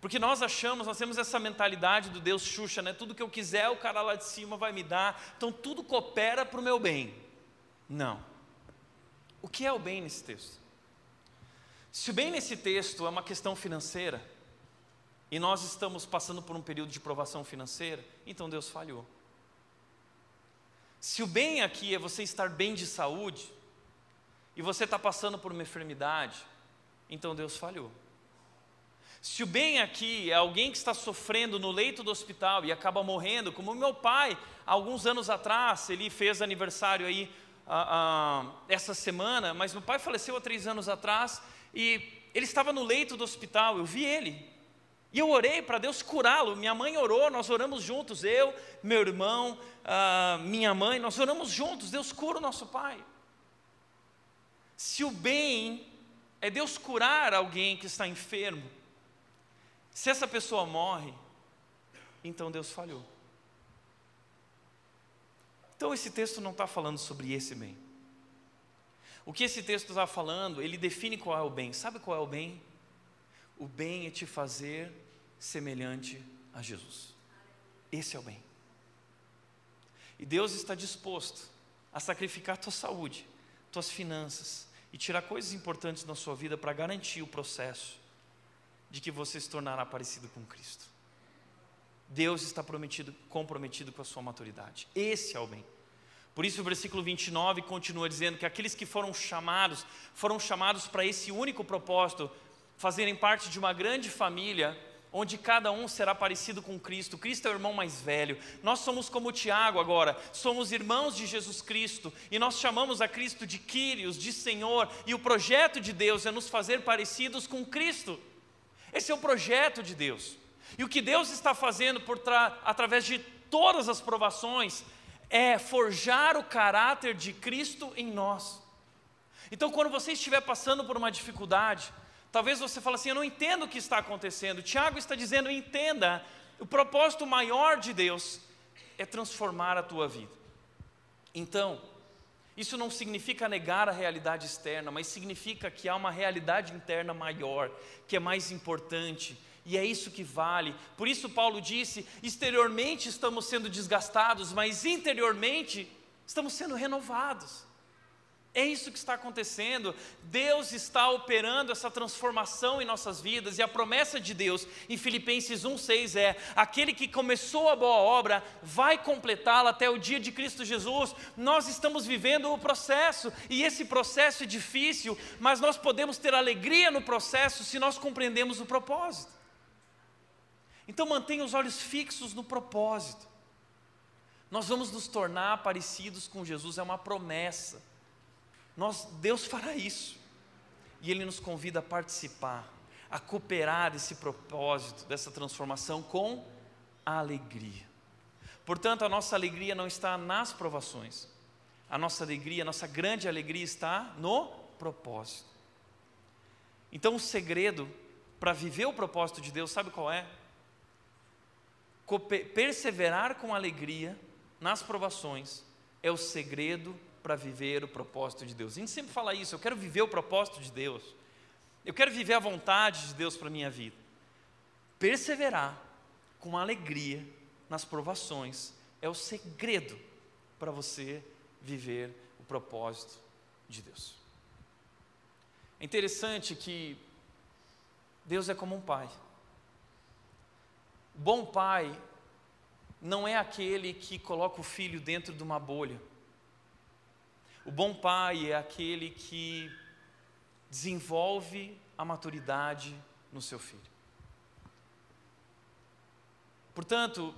Porque nós achamos, nós temos essa mentalidade do Deus Xuxa, né? Tudo que eu quiser, o cara lá de cima vai me dar. Então tudo coopera para o meu bem. Não. O que é o bem nesse texto? Se o bem nesse texto é uma questão financeira, e nós estamos passando por um período de provação financeira, então Deus falhou. Se o bem aqui é você estar bem de saúde, e você está passando por uma enfermidade, então Deus falhou. Se o bem aqui é alguém que está sofrendo no leito do hospital e acaba morrendo, como meu pai, alguns anos atrás, ele fez aniversário aí essa semana, mas meu pai faleceu há três anos atrás e ele estava no leito do hospital, eu vi ele, e eu orei para Deus curá-lo. Minha mãe orou, nós oramos juntos, eu, meu irmão, minha mãe, nós oramos juntos. Deus cura o nosso pai. Se o bem é Deus curar alguém que está enfermo, se essa pessoa morre, então Deus falhou. Então esse texto não está falando sobre esse bem. O que esse texto está falando, ele define qual é o bem. Sabe qual é o bem? O bem é te fazer semelhante a Jesus. Esse é o bem. E Deus está disposto a sacrificar tua saúde, tuas finanças e tirar coisas importantes na sua vida para garantir o processo de que você se tornará parecido com Cristo. Deus está prometido, comprometido com a sua maturidade. Esse é o bem. Por isso o versículo 29 continua dizendo que aqueles que foram chamados, foram chamados para esse único propósito, fazerem parte de uma grande família onde cada um será parecido com Cristo. Cristo é o irmão mais velho. Nós somos como Tiago agora, somos irmãos de Jesus Cristo e nós chamamos a Cristo de Quírios, de Senhor, e o projeto de Deus é nos fazer parecidos com Cristo. Esse é o projeto de Deus. E o que Deus está fazendo por através de todas as provações é forjar o caráter de Cristo em nós. Então, quando você estiver passando por uma dificuldade, talvez você fale assim: Eu não entendo o que está acontecendo. Tiago está dizendo: Entenda, o propósito maior de Deus é transformar a tua vida. Então, isso não significa negar a realidade externa, mas significa que há uma realidade interna maior, que é mais importante, e é isso que vale. Por isso, Paulo disse: exteriormente estamos sendo desgastados, mas interiormente estamos sendo renovados. É isso que está acontecendo. Deus está operando essa transformação em nossas vidas, e a promessa de Deus em Filipenses 1,6 é: aquele que começou a boa obra vai completá-la até o dia de Cristo Jesus. Nós estamos vivendo o processo, e esse processo é difícil, mas nós podemos ter alegria no processo se nós compreendemos o propósito. Então mantenha os olhos fixos no propósito. Nós vamos nos tornar parecidos com Jesus, é uma promessa. Nós, Deus fará isso. E Ele nos convida a participar, a cooperar desse propósito, dessa transformação com alegria. Portanto, a nossa alegria não está nas provações. A nossa alegria, a nossa grande alegria está no propósito. Então, o segredo para viver o propósito de Deus, sabe qual é? Perseverar com alegria nas provações é o segredo para viver o propósito de Deus. A gente sempre fala isso, eu quero viver o propósito de Deus. Eu quero viver a vontade de Deus para a minha vida. Perseverar com alegria nas provações é o segredo para você viver o propósito de Deus. É interessante que Deus é como um pai. Bom pai não é aquele que coloca o filho dentro de uma bolha. O bom pai é aquele que desenvolve a maturidade no seu filho. Portanto,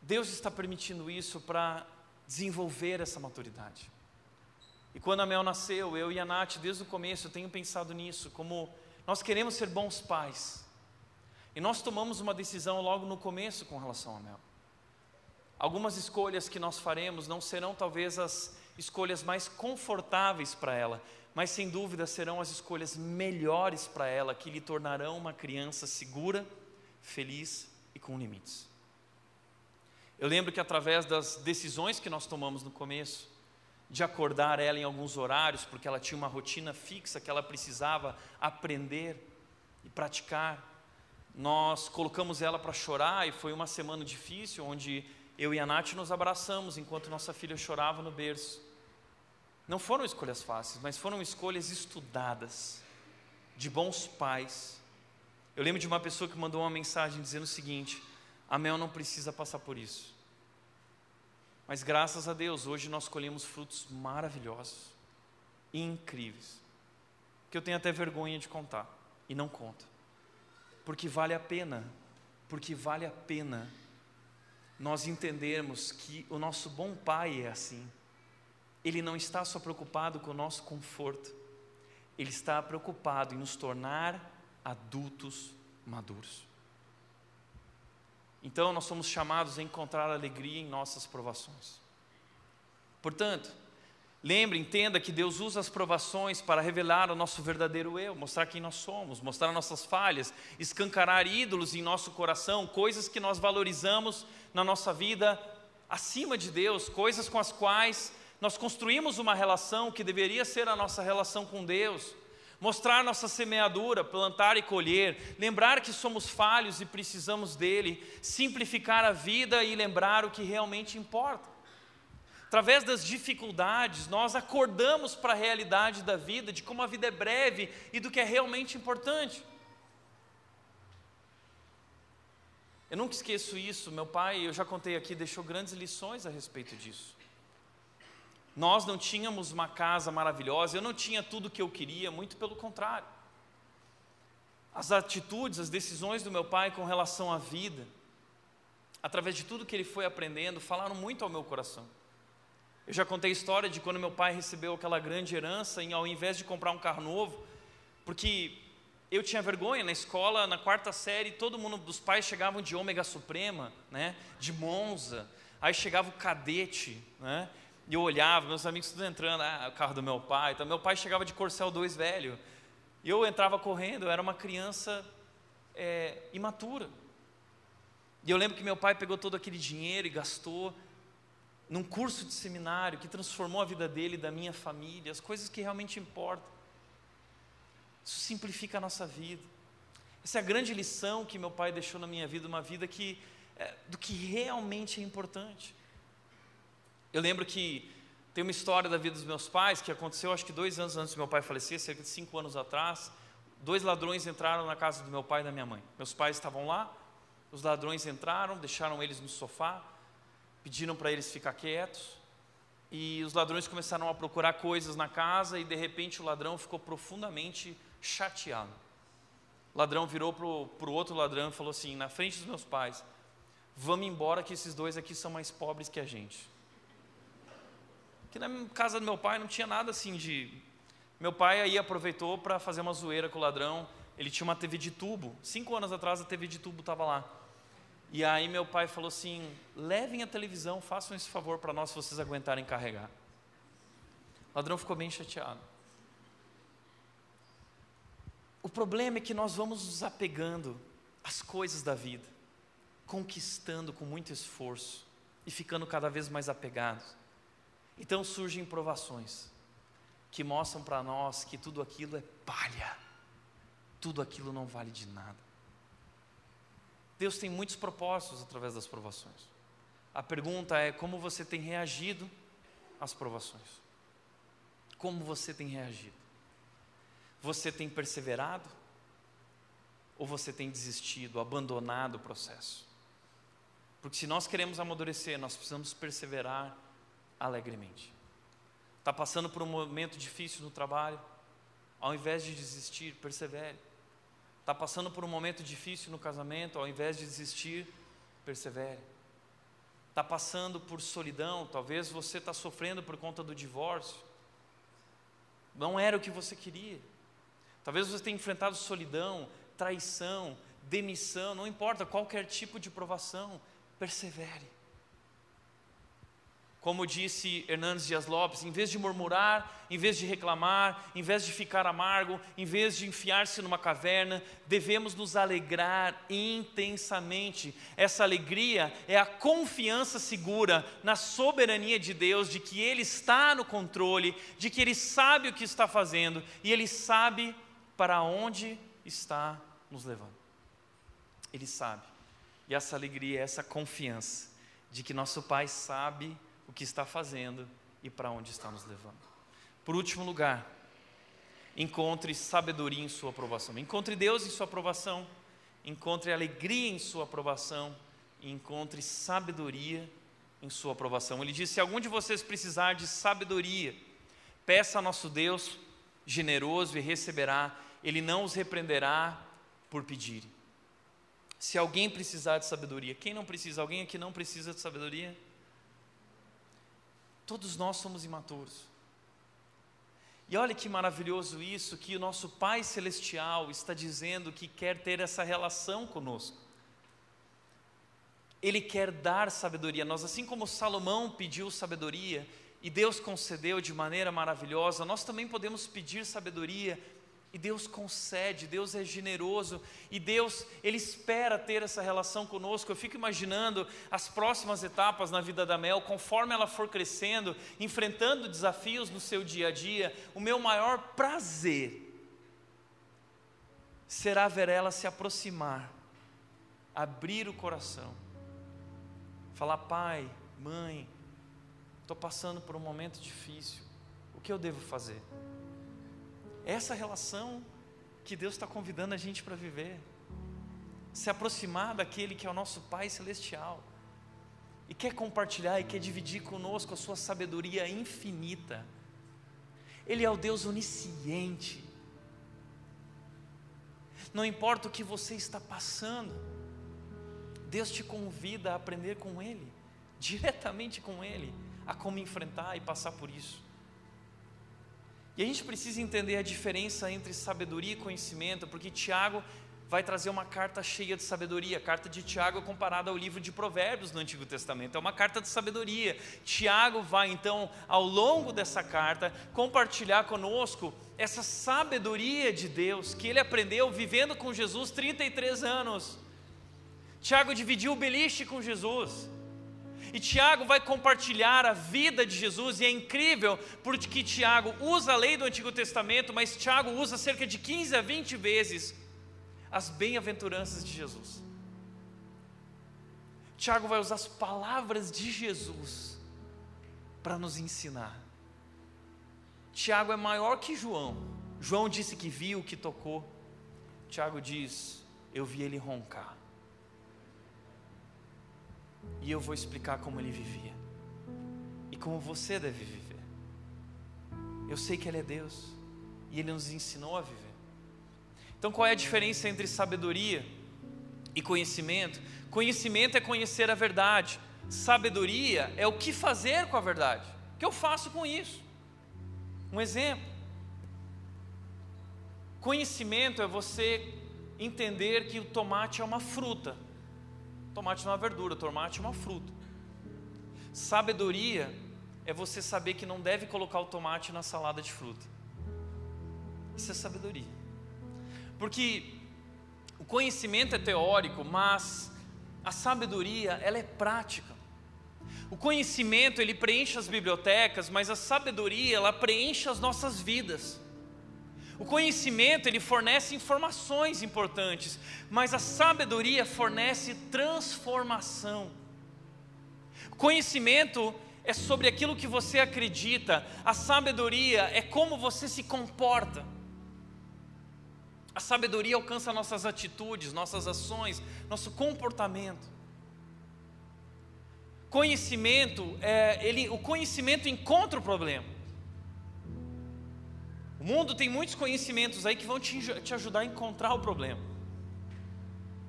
Deus está permitindo isso para desenvolver essa maturidade. E quando a Mel nasceu, eu e a Nath, desde o começo, eu tenho pensado nisso, como nós queremos ser bons pais. E nós tomamos uma decisão logo no começo com relação a Mel. Algumas escolhas que nós faremos não serão talvez as escolhas mais confortáveis para ela, mas sem dúvida serão as escolhas melhores para ela, que lhe tornarão uma criança segura, feliz e com limites. Eu lembro que através das decisões que nós tomamos no começo, de acordar ela em alguns horários, porque ela tinha uma rotina fixa que ela precisava aprender e praticar, nós colocamos ela para chorar e foi uma semana difícil, onde eu e a Nath nos abraçamos enquanto nossa filha chorava no berço. Não foram escolhas fáceis, mas foram escolhas estudadas, de bons pais. Eu lembro de uma pessoa que mandou uma mensagem dizendo o seguinte: a Mel não precisa passar por isso. Mas graças a Deus, hoje nós colhemos frutos maravilhosos, incríveis, que eu tenho até vergonha de contar, e não conta porque vale a pena, porque vale a pena nós entendermos que o nosso bom Pai é assim. Ele não está só preocupado com o nosso conforto, ele está preocupado em nos tornar adultos maduros. Então, nós somos chamados a encontrar alegria em nossas provações. Portanto, Lembre, entenda que Deus usa as provações para revelar o nosso verdadeiro eu, mostrar quem nós somos, mostrar nossas falhas, escancarar ídolos em nosso coração, coisas que nós valorizamos na nossa vida acima de Deus, coisas com as quais nós construímos uma relação que deveria ser a nossa relação com Deus. Mostrar nossa semeadura, plantar e colher, lembrar que somos falhos e precisamos dele, simplificar a vida e lembrar o que realmente importa através das dificuldades, nós acordamos para a realidade da vida, de como a vida é breve e do que é realmente importante. Eu nunca esqueço isso. Meu pai, eu já contei aqui, deixou grandes lições a respeito disso. Nós não tínhamos uma casa maravilhosa, eu não tinha tudo o que eu queria, muito pelo contrário. As atitudes, as decisões do meu pai com relação à vida, através de tudo que ele foi aprendendo, falaram muito ao meu coração. Eu já contei a história de quando meu pai recebeu aquela grande herança e ao invés de comprar um carro novo, porque eu tinha vergonha na escola, na quarta série, todo mundo dos pais chegavam de ômega suprema, né? De Monza. Aí chegava o cadete, né? E eu olhava, meus amigos tudo entrando, ah, o carro do meu pai. Então, meu pai chegava de Corcel 2 velho. E eu entrava correndo, eu era uma criança é, imatura. E eu lembro que meu pai pegou todo aquele dinheiro e gastou num curso de seminário que transformou a vida dele da minha família, as coisas que realmente importam. Isso simplifica a nossa vida. Essa é a grande lição que meu pai deixou na minha vida, uma vida que é, do que realmente é importante. Eu lembro que tem uma história da vida dos meus pais que aconteceu, acho que dois anos antes do meu pai falecer, cerca de cinco anos atrás. Dois ladrões entraram na casa do meu pai e da minha mãe. Meus pais estavam lá, os ladrões entraram, deixaram eles no sofá, pediram para eles ficar quietos. E os ladrões começaram a procurar coisas na casa e de repente o ladrão ficou profundamente chateado. O ladrão virou para o outro ladrão e falou assim, na frente dos meus pais: Vamos embora que esses dois aqui são mais pobres que a gente. Que na casa do meu pai não tinha nada assim de. Meu pai aí aproveitou para fazer uma zoeira com o ladrão. Ele tinha uma TV de tubo. Cinco anos atrás a TV de tubo estava lá. E aí meu pai falou assim: levem a televisão, façam esse favor para nós se vocês aguentarem carregar. O ladrão ficou bem chateado. O problema é que nós vamos nos apegando às coisas da vida, conquistando com muito esforço e ficando cada vez mais apegados. Então surgem provações que mostram para nós que tudo aquilo é palha, tudo aquilo não vale de nada. Deus tem muitos propósitos através das provações. A pergunta é como você tem reagido às provações? Como você tem reagido? Você tem perseverado? Ou você tem desistido, abandonado o processo? Porque se nós queremos amadurecer, nós precisamos perseverar alegremente. Está passando por um momento difícil no trabalho? Ao invés de desistir, persevere Está passando por um momento difícil no casamento, ao invés de desistir, persevere. Está passando por solidão, talvez você está sofrendo por conta do divórcio. Não era o que você queria. Talvez você tenha enfrentado solidão, traição, demissão, não importa qualquer tipo de provação, persevere. Como disse Hernandes Dias Lopes, em vez de murmurar, em vez de reclamar, em vez de ficar amargo, em vez de enfiar-se numa caverna, devemos nos alegrar intensamente. Essa alegria é a confiança segura na soberania de Deus, de que Ele está no controle, de que Ele sabe o que está fazendo e Ele sabe para onde está nos levando. Ele sabe. E essa alegria, essa confiança de que nosso Pai sabe o que está fazendo e para onde está nos levando. Por último lugar, encontre sabedoria em sua aprovação. Encontre Deus em sua aprovação, encontre alegria em sua aprovação e encontre sabedoria em sua aprovação. Ele disse: Se algum de vocês precisar de sabedoria, peça a nosso Deus generoso e receberá, ele não os repreenderá por pedir. Se alguém precisar de sabedoria, quem não precisa? Alguém aqui não precisa de sabedoria? Todos nós somos imaturos. E olha que maravilhoso isso, que o nosso Pai Celestial está dizendo que quer ter essa relação conosco. Ele quer dar sabedoria. Nós, assim como Salomão pediu sabedoria e Deus concedeu de maneira maravilhosa, nós também podemos pedir sabedoria e Deus concede, Deus é generoso e Deus, Ele espera ter essa relação conosco. Eu fico imaginando as próximas etapas na vida da Mel, conforme ela for crescendo, enfrentando desafios no seu dia a dia. O meu maior prazer será ver ela se aproximar, abrir o coração, falar: Pai, mãe, estou passando por um momento difícil, o que eu devo fazer? Essa relação que Deus está convidando a gente para viver, se aproximar daquele que é o nosso Pai Celestial e quer compartilhar e quer dividir conosco a sua sabedoria infinita. Ele é o Deus onisciente. Não importa o que você está passando, Deus te convida a aprender com Ele, diretamente com Ele, a como enfrentar e passar por isso. E a gente precisa entender a diferença entre sabedoria e conhecimento, porque Tiago vai trazer uma carta cheia de sabedoria. A carta de Tiago é comparada ao livro de Provérbios no Antigo Testamento, é uma carta de sabedoria. Tiago vai então, ao longo dessa carta, compartilhar conosco essa sabedoria de Deus que ele aprendeu vivendo com Jesus 33 anos. Tiago dividiu o beliche com Jesus. E Tiago vai compartilhar a vida de Jesus, e é incrível porque Tiago usa a lei do Antigo Testamento, mas Tiago usa cerca de 15 a 20 vezes as bem-aventuranças de Jesus. Tiago vai usar as palavras de Jesus para nos ensinar. Tiago é maior que João. João disse que viu, que tocou. Tiago diz: Eu vi ele roncar. E eu vou explicar como ele vivia. E como você deve viver. Eu sei que ele é Deus. E ele nos ensinou a viver. Então, qual é a diferença entre sabedoria e conhecimento? Conhecimento é conhecer a verdade, sabedoria é o que fazer com a verdade. O que eu faço com isso? Um exemplo. Conhecimento é você entender que o tomate é uma fruta. Tomate não é uma verdura, tomate é uma fruta. Sabedoria é você saber que não deve colocar o tomate na salada de fruta. Isso é sabedoria. Porque o conhecimento é teórico, mas a sabedoria, ela é prática. O conhecimento, ele preenche as bibliotecas, mas a sabedoria, ela preenche as nossas vidas. O conhecimento, ele fornece informações importantes, mas a sabedoria fornece transformação. O conhecimento é sobre aquilo que você acredita, a sabedoria é como você se comporta. A sabedoria alcança nossas atitudes, nossas ações, nosso comportamento. Conhecimento, é, ele, o conhecimento encontra o problema. O mundo tem muitos conhecimentos aí que vão te, te ajudar a encontrar o problema.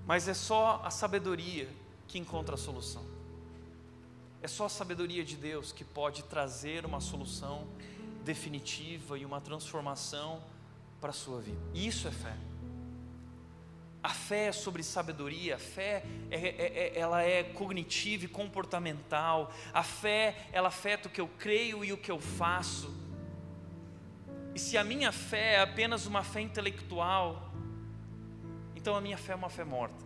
Mas é só a sabedoria que encontra a solução. É só a sabedoria de Deus que pode trazer uma solução definitiva e uma transformação para a sua vida. Isso é fé. A fé é sobre sabedoria, a fé é, é, é, ela é cognitiva e comportamental, a fé ela afeta o que eu creio e o que eu faço. E se a minha fé é apenas uma fé intelectual, então a minha fé é uma fé morta.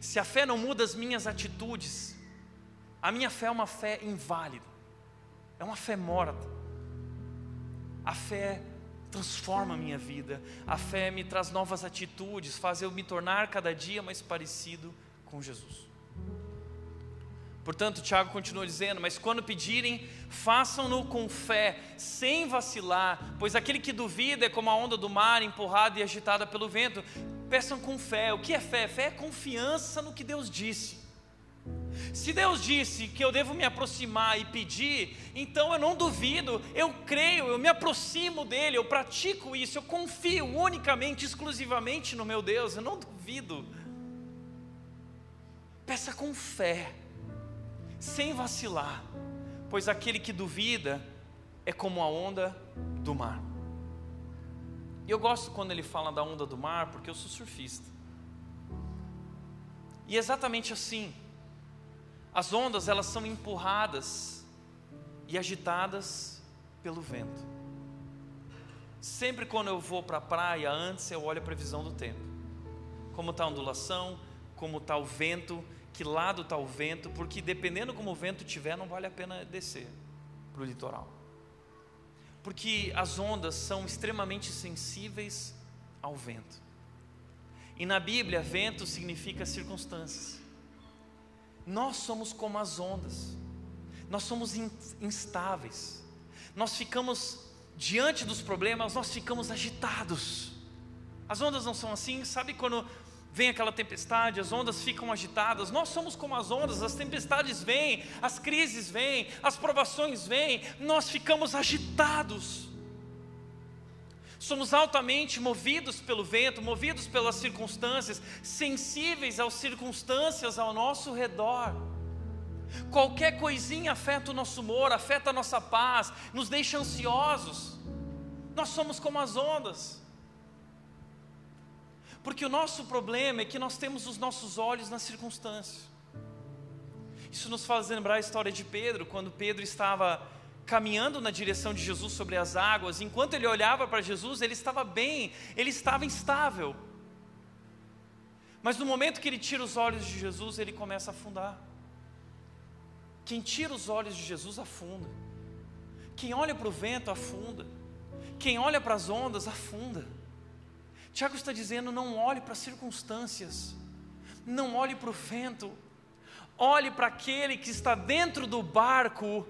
Se a fé não muda as minhas atitudes, a minha fé é uma fé inválida, é uma fé morta. A fé transforma a minha vida. A fé me traz novas atitudes, faz eu me tornar cada dia mais parecido com Jesus. Portanto, Tiago continua dizendo: Mas quando pedirem, façam-no com fé, sem vacilar, pois aquele que duvida é como a onda do mar empurrada e agitada pelo vento. Peçam com fé. O que é fé? Fé é confiança no que Deus disse. Se Deus disse que eu devo me aproximar e pedir, então eu não duvido, eu creio, eu me aproximo dele, eu pratico isso, eu confio unicamente, exclusivamente no meu Deus, eu não duvido. Peça com fé, sem vacilar, pois aquele que duvida é como a onda do mar. E eu gosto quando ele fala da onda do mar, porque eu sou surfista. E é exatamente assim, as ondas elas são empurradas e agitadas pelo vento. Sempre quando eu vou para a praia, antes eu olho a previsão do tempo. Como está a ondulação, como está o vento, que lado está o vento, porque dependendo como o vento tiver, não vale a pena descer para o litoral. Porque as ondas são extremamente sensíveis ao vento. E na Bíblia, vento significa circunstâncias. Nós somos como as ondas, nós somos instáveis, nós ficamos diante dos problemas, nós ficamos agitados. As ondas não são assim, sabe quando vem aquela tempestade, as ondas ficam agitadas. Nós somos como as ondas, as tempestades vêm, as crises vêm, as provações vêm, nós ficamos agitados somos altamente movidos pelo vento, movidos pelas circunstâncias, sensíveis às circunstâncias ao nosso redor. Qualquer coisinha afeta o nosso humor, afeta a nossa paz, nos deixa ansiosos. Nós somos como as ondas. Porque o nosso problema é que nós temos os nossos olhos nas circunstâncias. Isso nos faz lembrar a história de Pedro, quando Pedro estava caminhando na direção de Jesus sobre as águas, enquanto ele olhava para Jesus, ele estava bem, ele estava instável. Mas no momento que ele tira os olhos de Jesus, ele começa a afundar. Quem tira os olhos de Jesus afunda. Quem olha para o vento afunda. Quem olha para as ondas afunda. Tiago está dizendo: não olhe para as circunstâncias, não olhe para o vento, olhe para aquele que está dentro do barco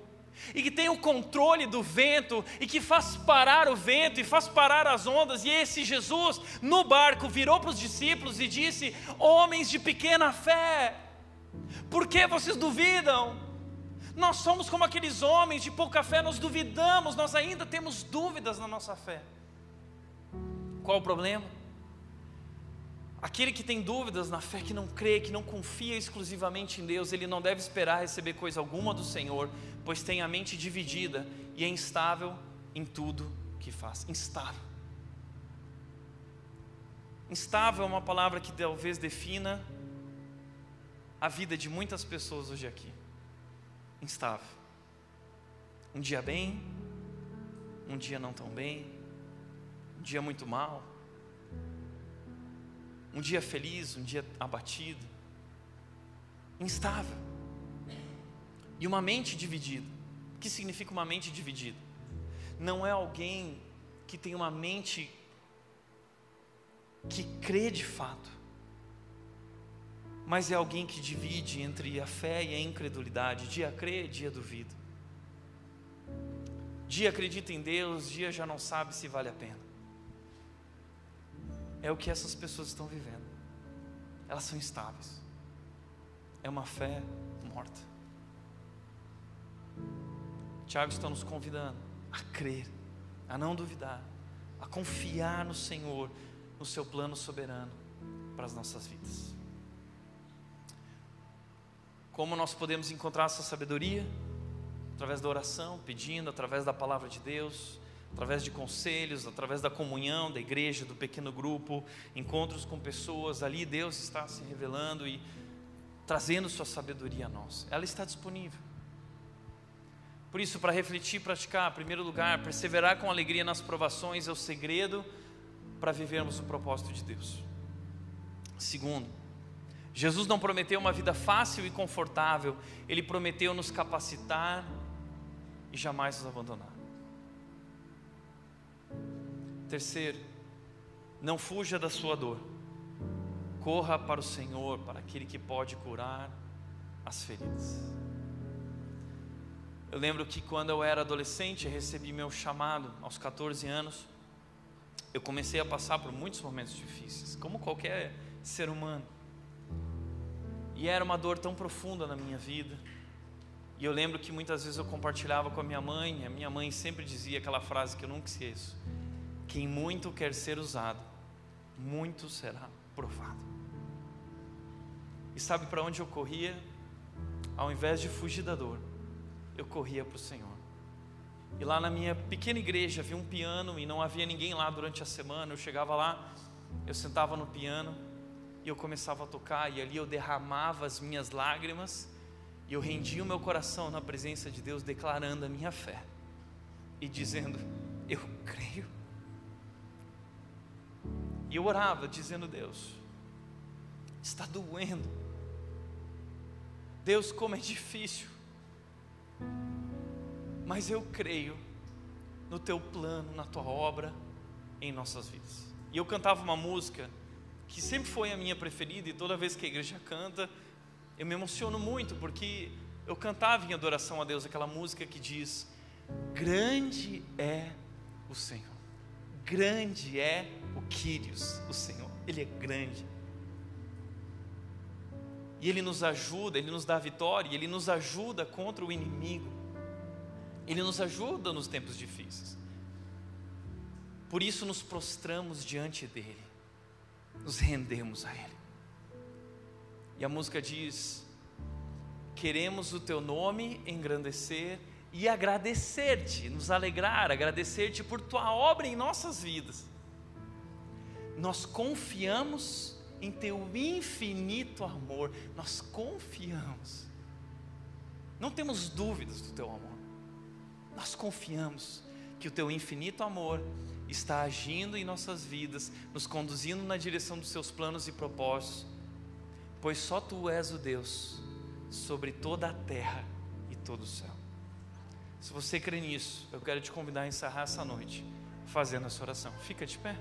e que tem o controle do vento e que faz parar o vento e faz parar as ondas. E esse Jesus no barco virou para os discípulos e disse: Homens de pequena fé, por que vocês duvidam? Nós somos como aqueles homens de pouca fé, nós duvidamos, nós ainda temos dúvidas na nossa fé. Qual o problema? Aquele que tem dúvidas na fé, que não crê, que não confia exclusivamente em Deus, ele não deve esperar receber coisa alguma do Senhor, pois tem a mente dividida e é instável em tudo que faz. Instável. Instável é uma palavra que talvez defina a vida de muitas pessoas hoje aqui. Instável. Um dia bem, um dia não tão bem, um dia muito mal um dia feliz, um dia abatido, instável. E uma mente dividida. O que significa uma mente dividida? Não é alguém que tem uma mente que crê de fato, mas é alguém que divide entre a fé e a incredulidade. Dia crê, dia duvida. Dia acredita em Deus, dia já não sabe se vale a pena é o que essas pessoas estão vivendo. Elas são instáveis. É uma fé morta. Tiago está nos convidando a crer, a não duvidar, a confiar no Senhor, no seu plano soberano para as nossas vidas. Como nós podemos encontrar essa sabedoria? Através da oração, pedindo, através da palavra de Deus, através de conselhos, através da comunhão da igreja, do pequeno grupo, encontros com pessoas, ali Deus está se revelando e trazendo sua sabedoria a nós. Ela está disponível. Por isso, para refletir e praticar, em primeiro lugar, perseverar com alegria nas provações é o segredo para vivermos o propósito de Deus. Segundo, Jesus não prometeu uma vida fácil e confortável, ele prometeu nos capacitar e jamais nos abandonar. Terceiro, não fuja da sua dor. Corra para o Senhor, para aquele que pode curar as feridas. Eu lembro que quando eu era adolescente, recebi meu chamado aos 14 anos. Eu comecei a passar por muitos momentos difíceis, como qualquer ser humano. E era uma dor tão profunda na minha vida. E eu lembro que muitas vezes eu compartilhava com a minha mãe, a minha mãe sempre dizia aquela frase que eu nunca esqueço: quem muito quer ser usado, muito será provado. E sabe para onde eu corria? Ao invés de fugir da dor, eu corria para o Senhor. E lá na minha pequena igreja havia um piano e não havia ninguém lá durante a semana. Eu chegava lá, eu sentava no piano e eu começava a tocar, e ali eu derramava as minhas lágrimas e eu rendia o meu coração na presença de Deus, declarando a minha fé e dizendo: Eu creio e eu orava dizendo: Deus, está doendo. Deus, como é difícil. Mas eu creio no teu plano, na tua obra em nossas vidas. E eu cantava uma música que sempre foi a minha preferida, e toda vez que a igreja canta, eu me emociono muito, porque eu cantava em adoração a Deus aquela música que diz: Grande é o Senhor, grande é o Quírios, o Senhor, Ele é grande. E Ele nos ajuda, Ele nos dá vitória, Ele nos ajuda contra o inimigo, Ele nos ajuda nos tempos difíceis. Por isso nos prostramos diante dEle, nos rendemos a Ele. E a música diz: Queremos o Teu nome engrandecer e agradecer-te, nos alegrar, agradecer-te por tua obra em nossas vidas. Nós confiamos em teu infinito amor, nós confiamos, não temos dúvidas do teu amor, nós confiamos que o teu infinito amor está agindo em nossas vidas, nos conduzindo na direção dos seus planos e propósitos, pois só tu és o Deus sobre toda a terra e todo o céu. Se você crê nisso, eu quero te convidar a encerrar essa noite fazendo essa oração. Fica de pé.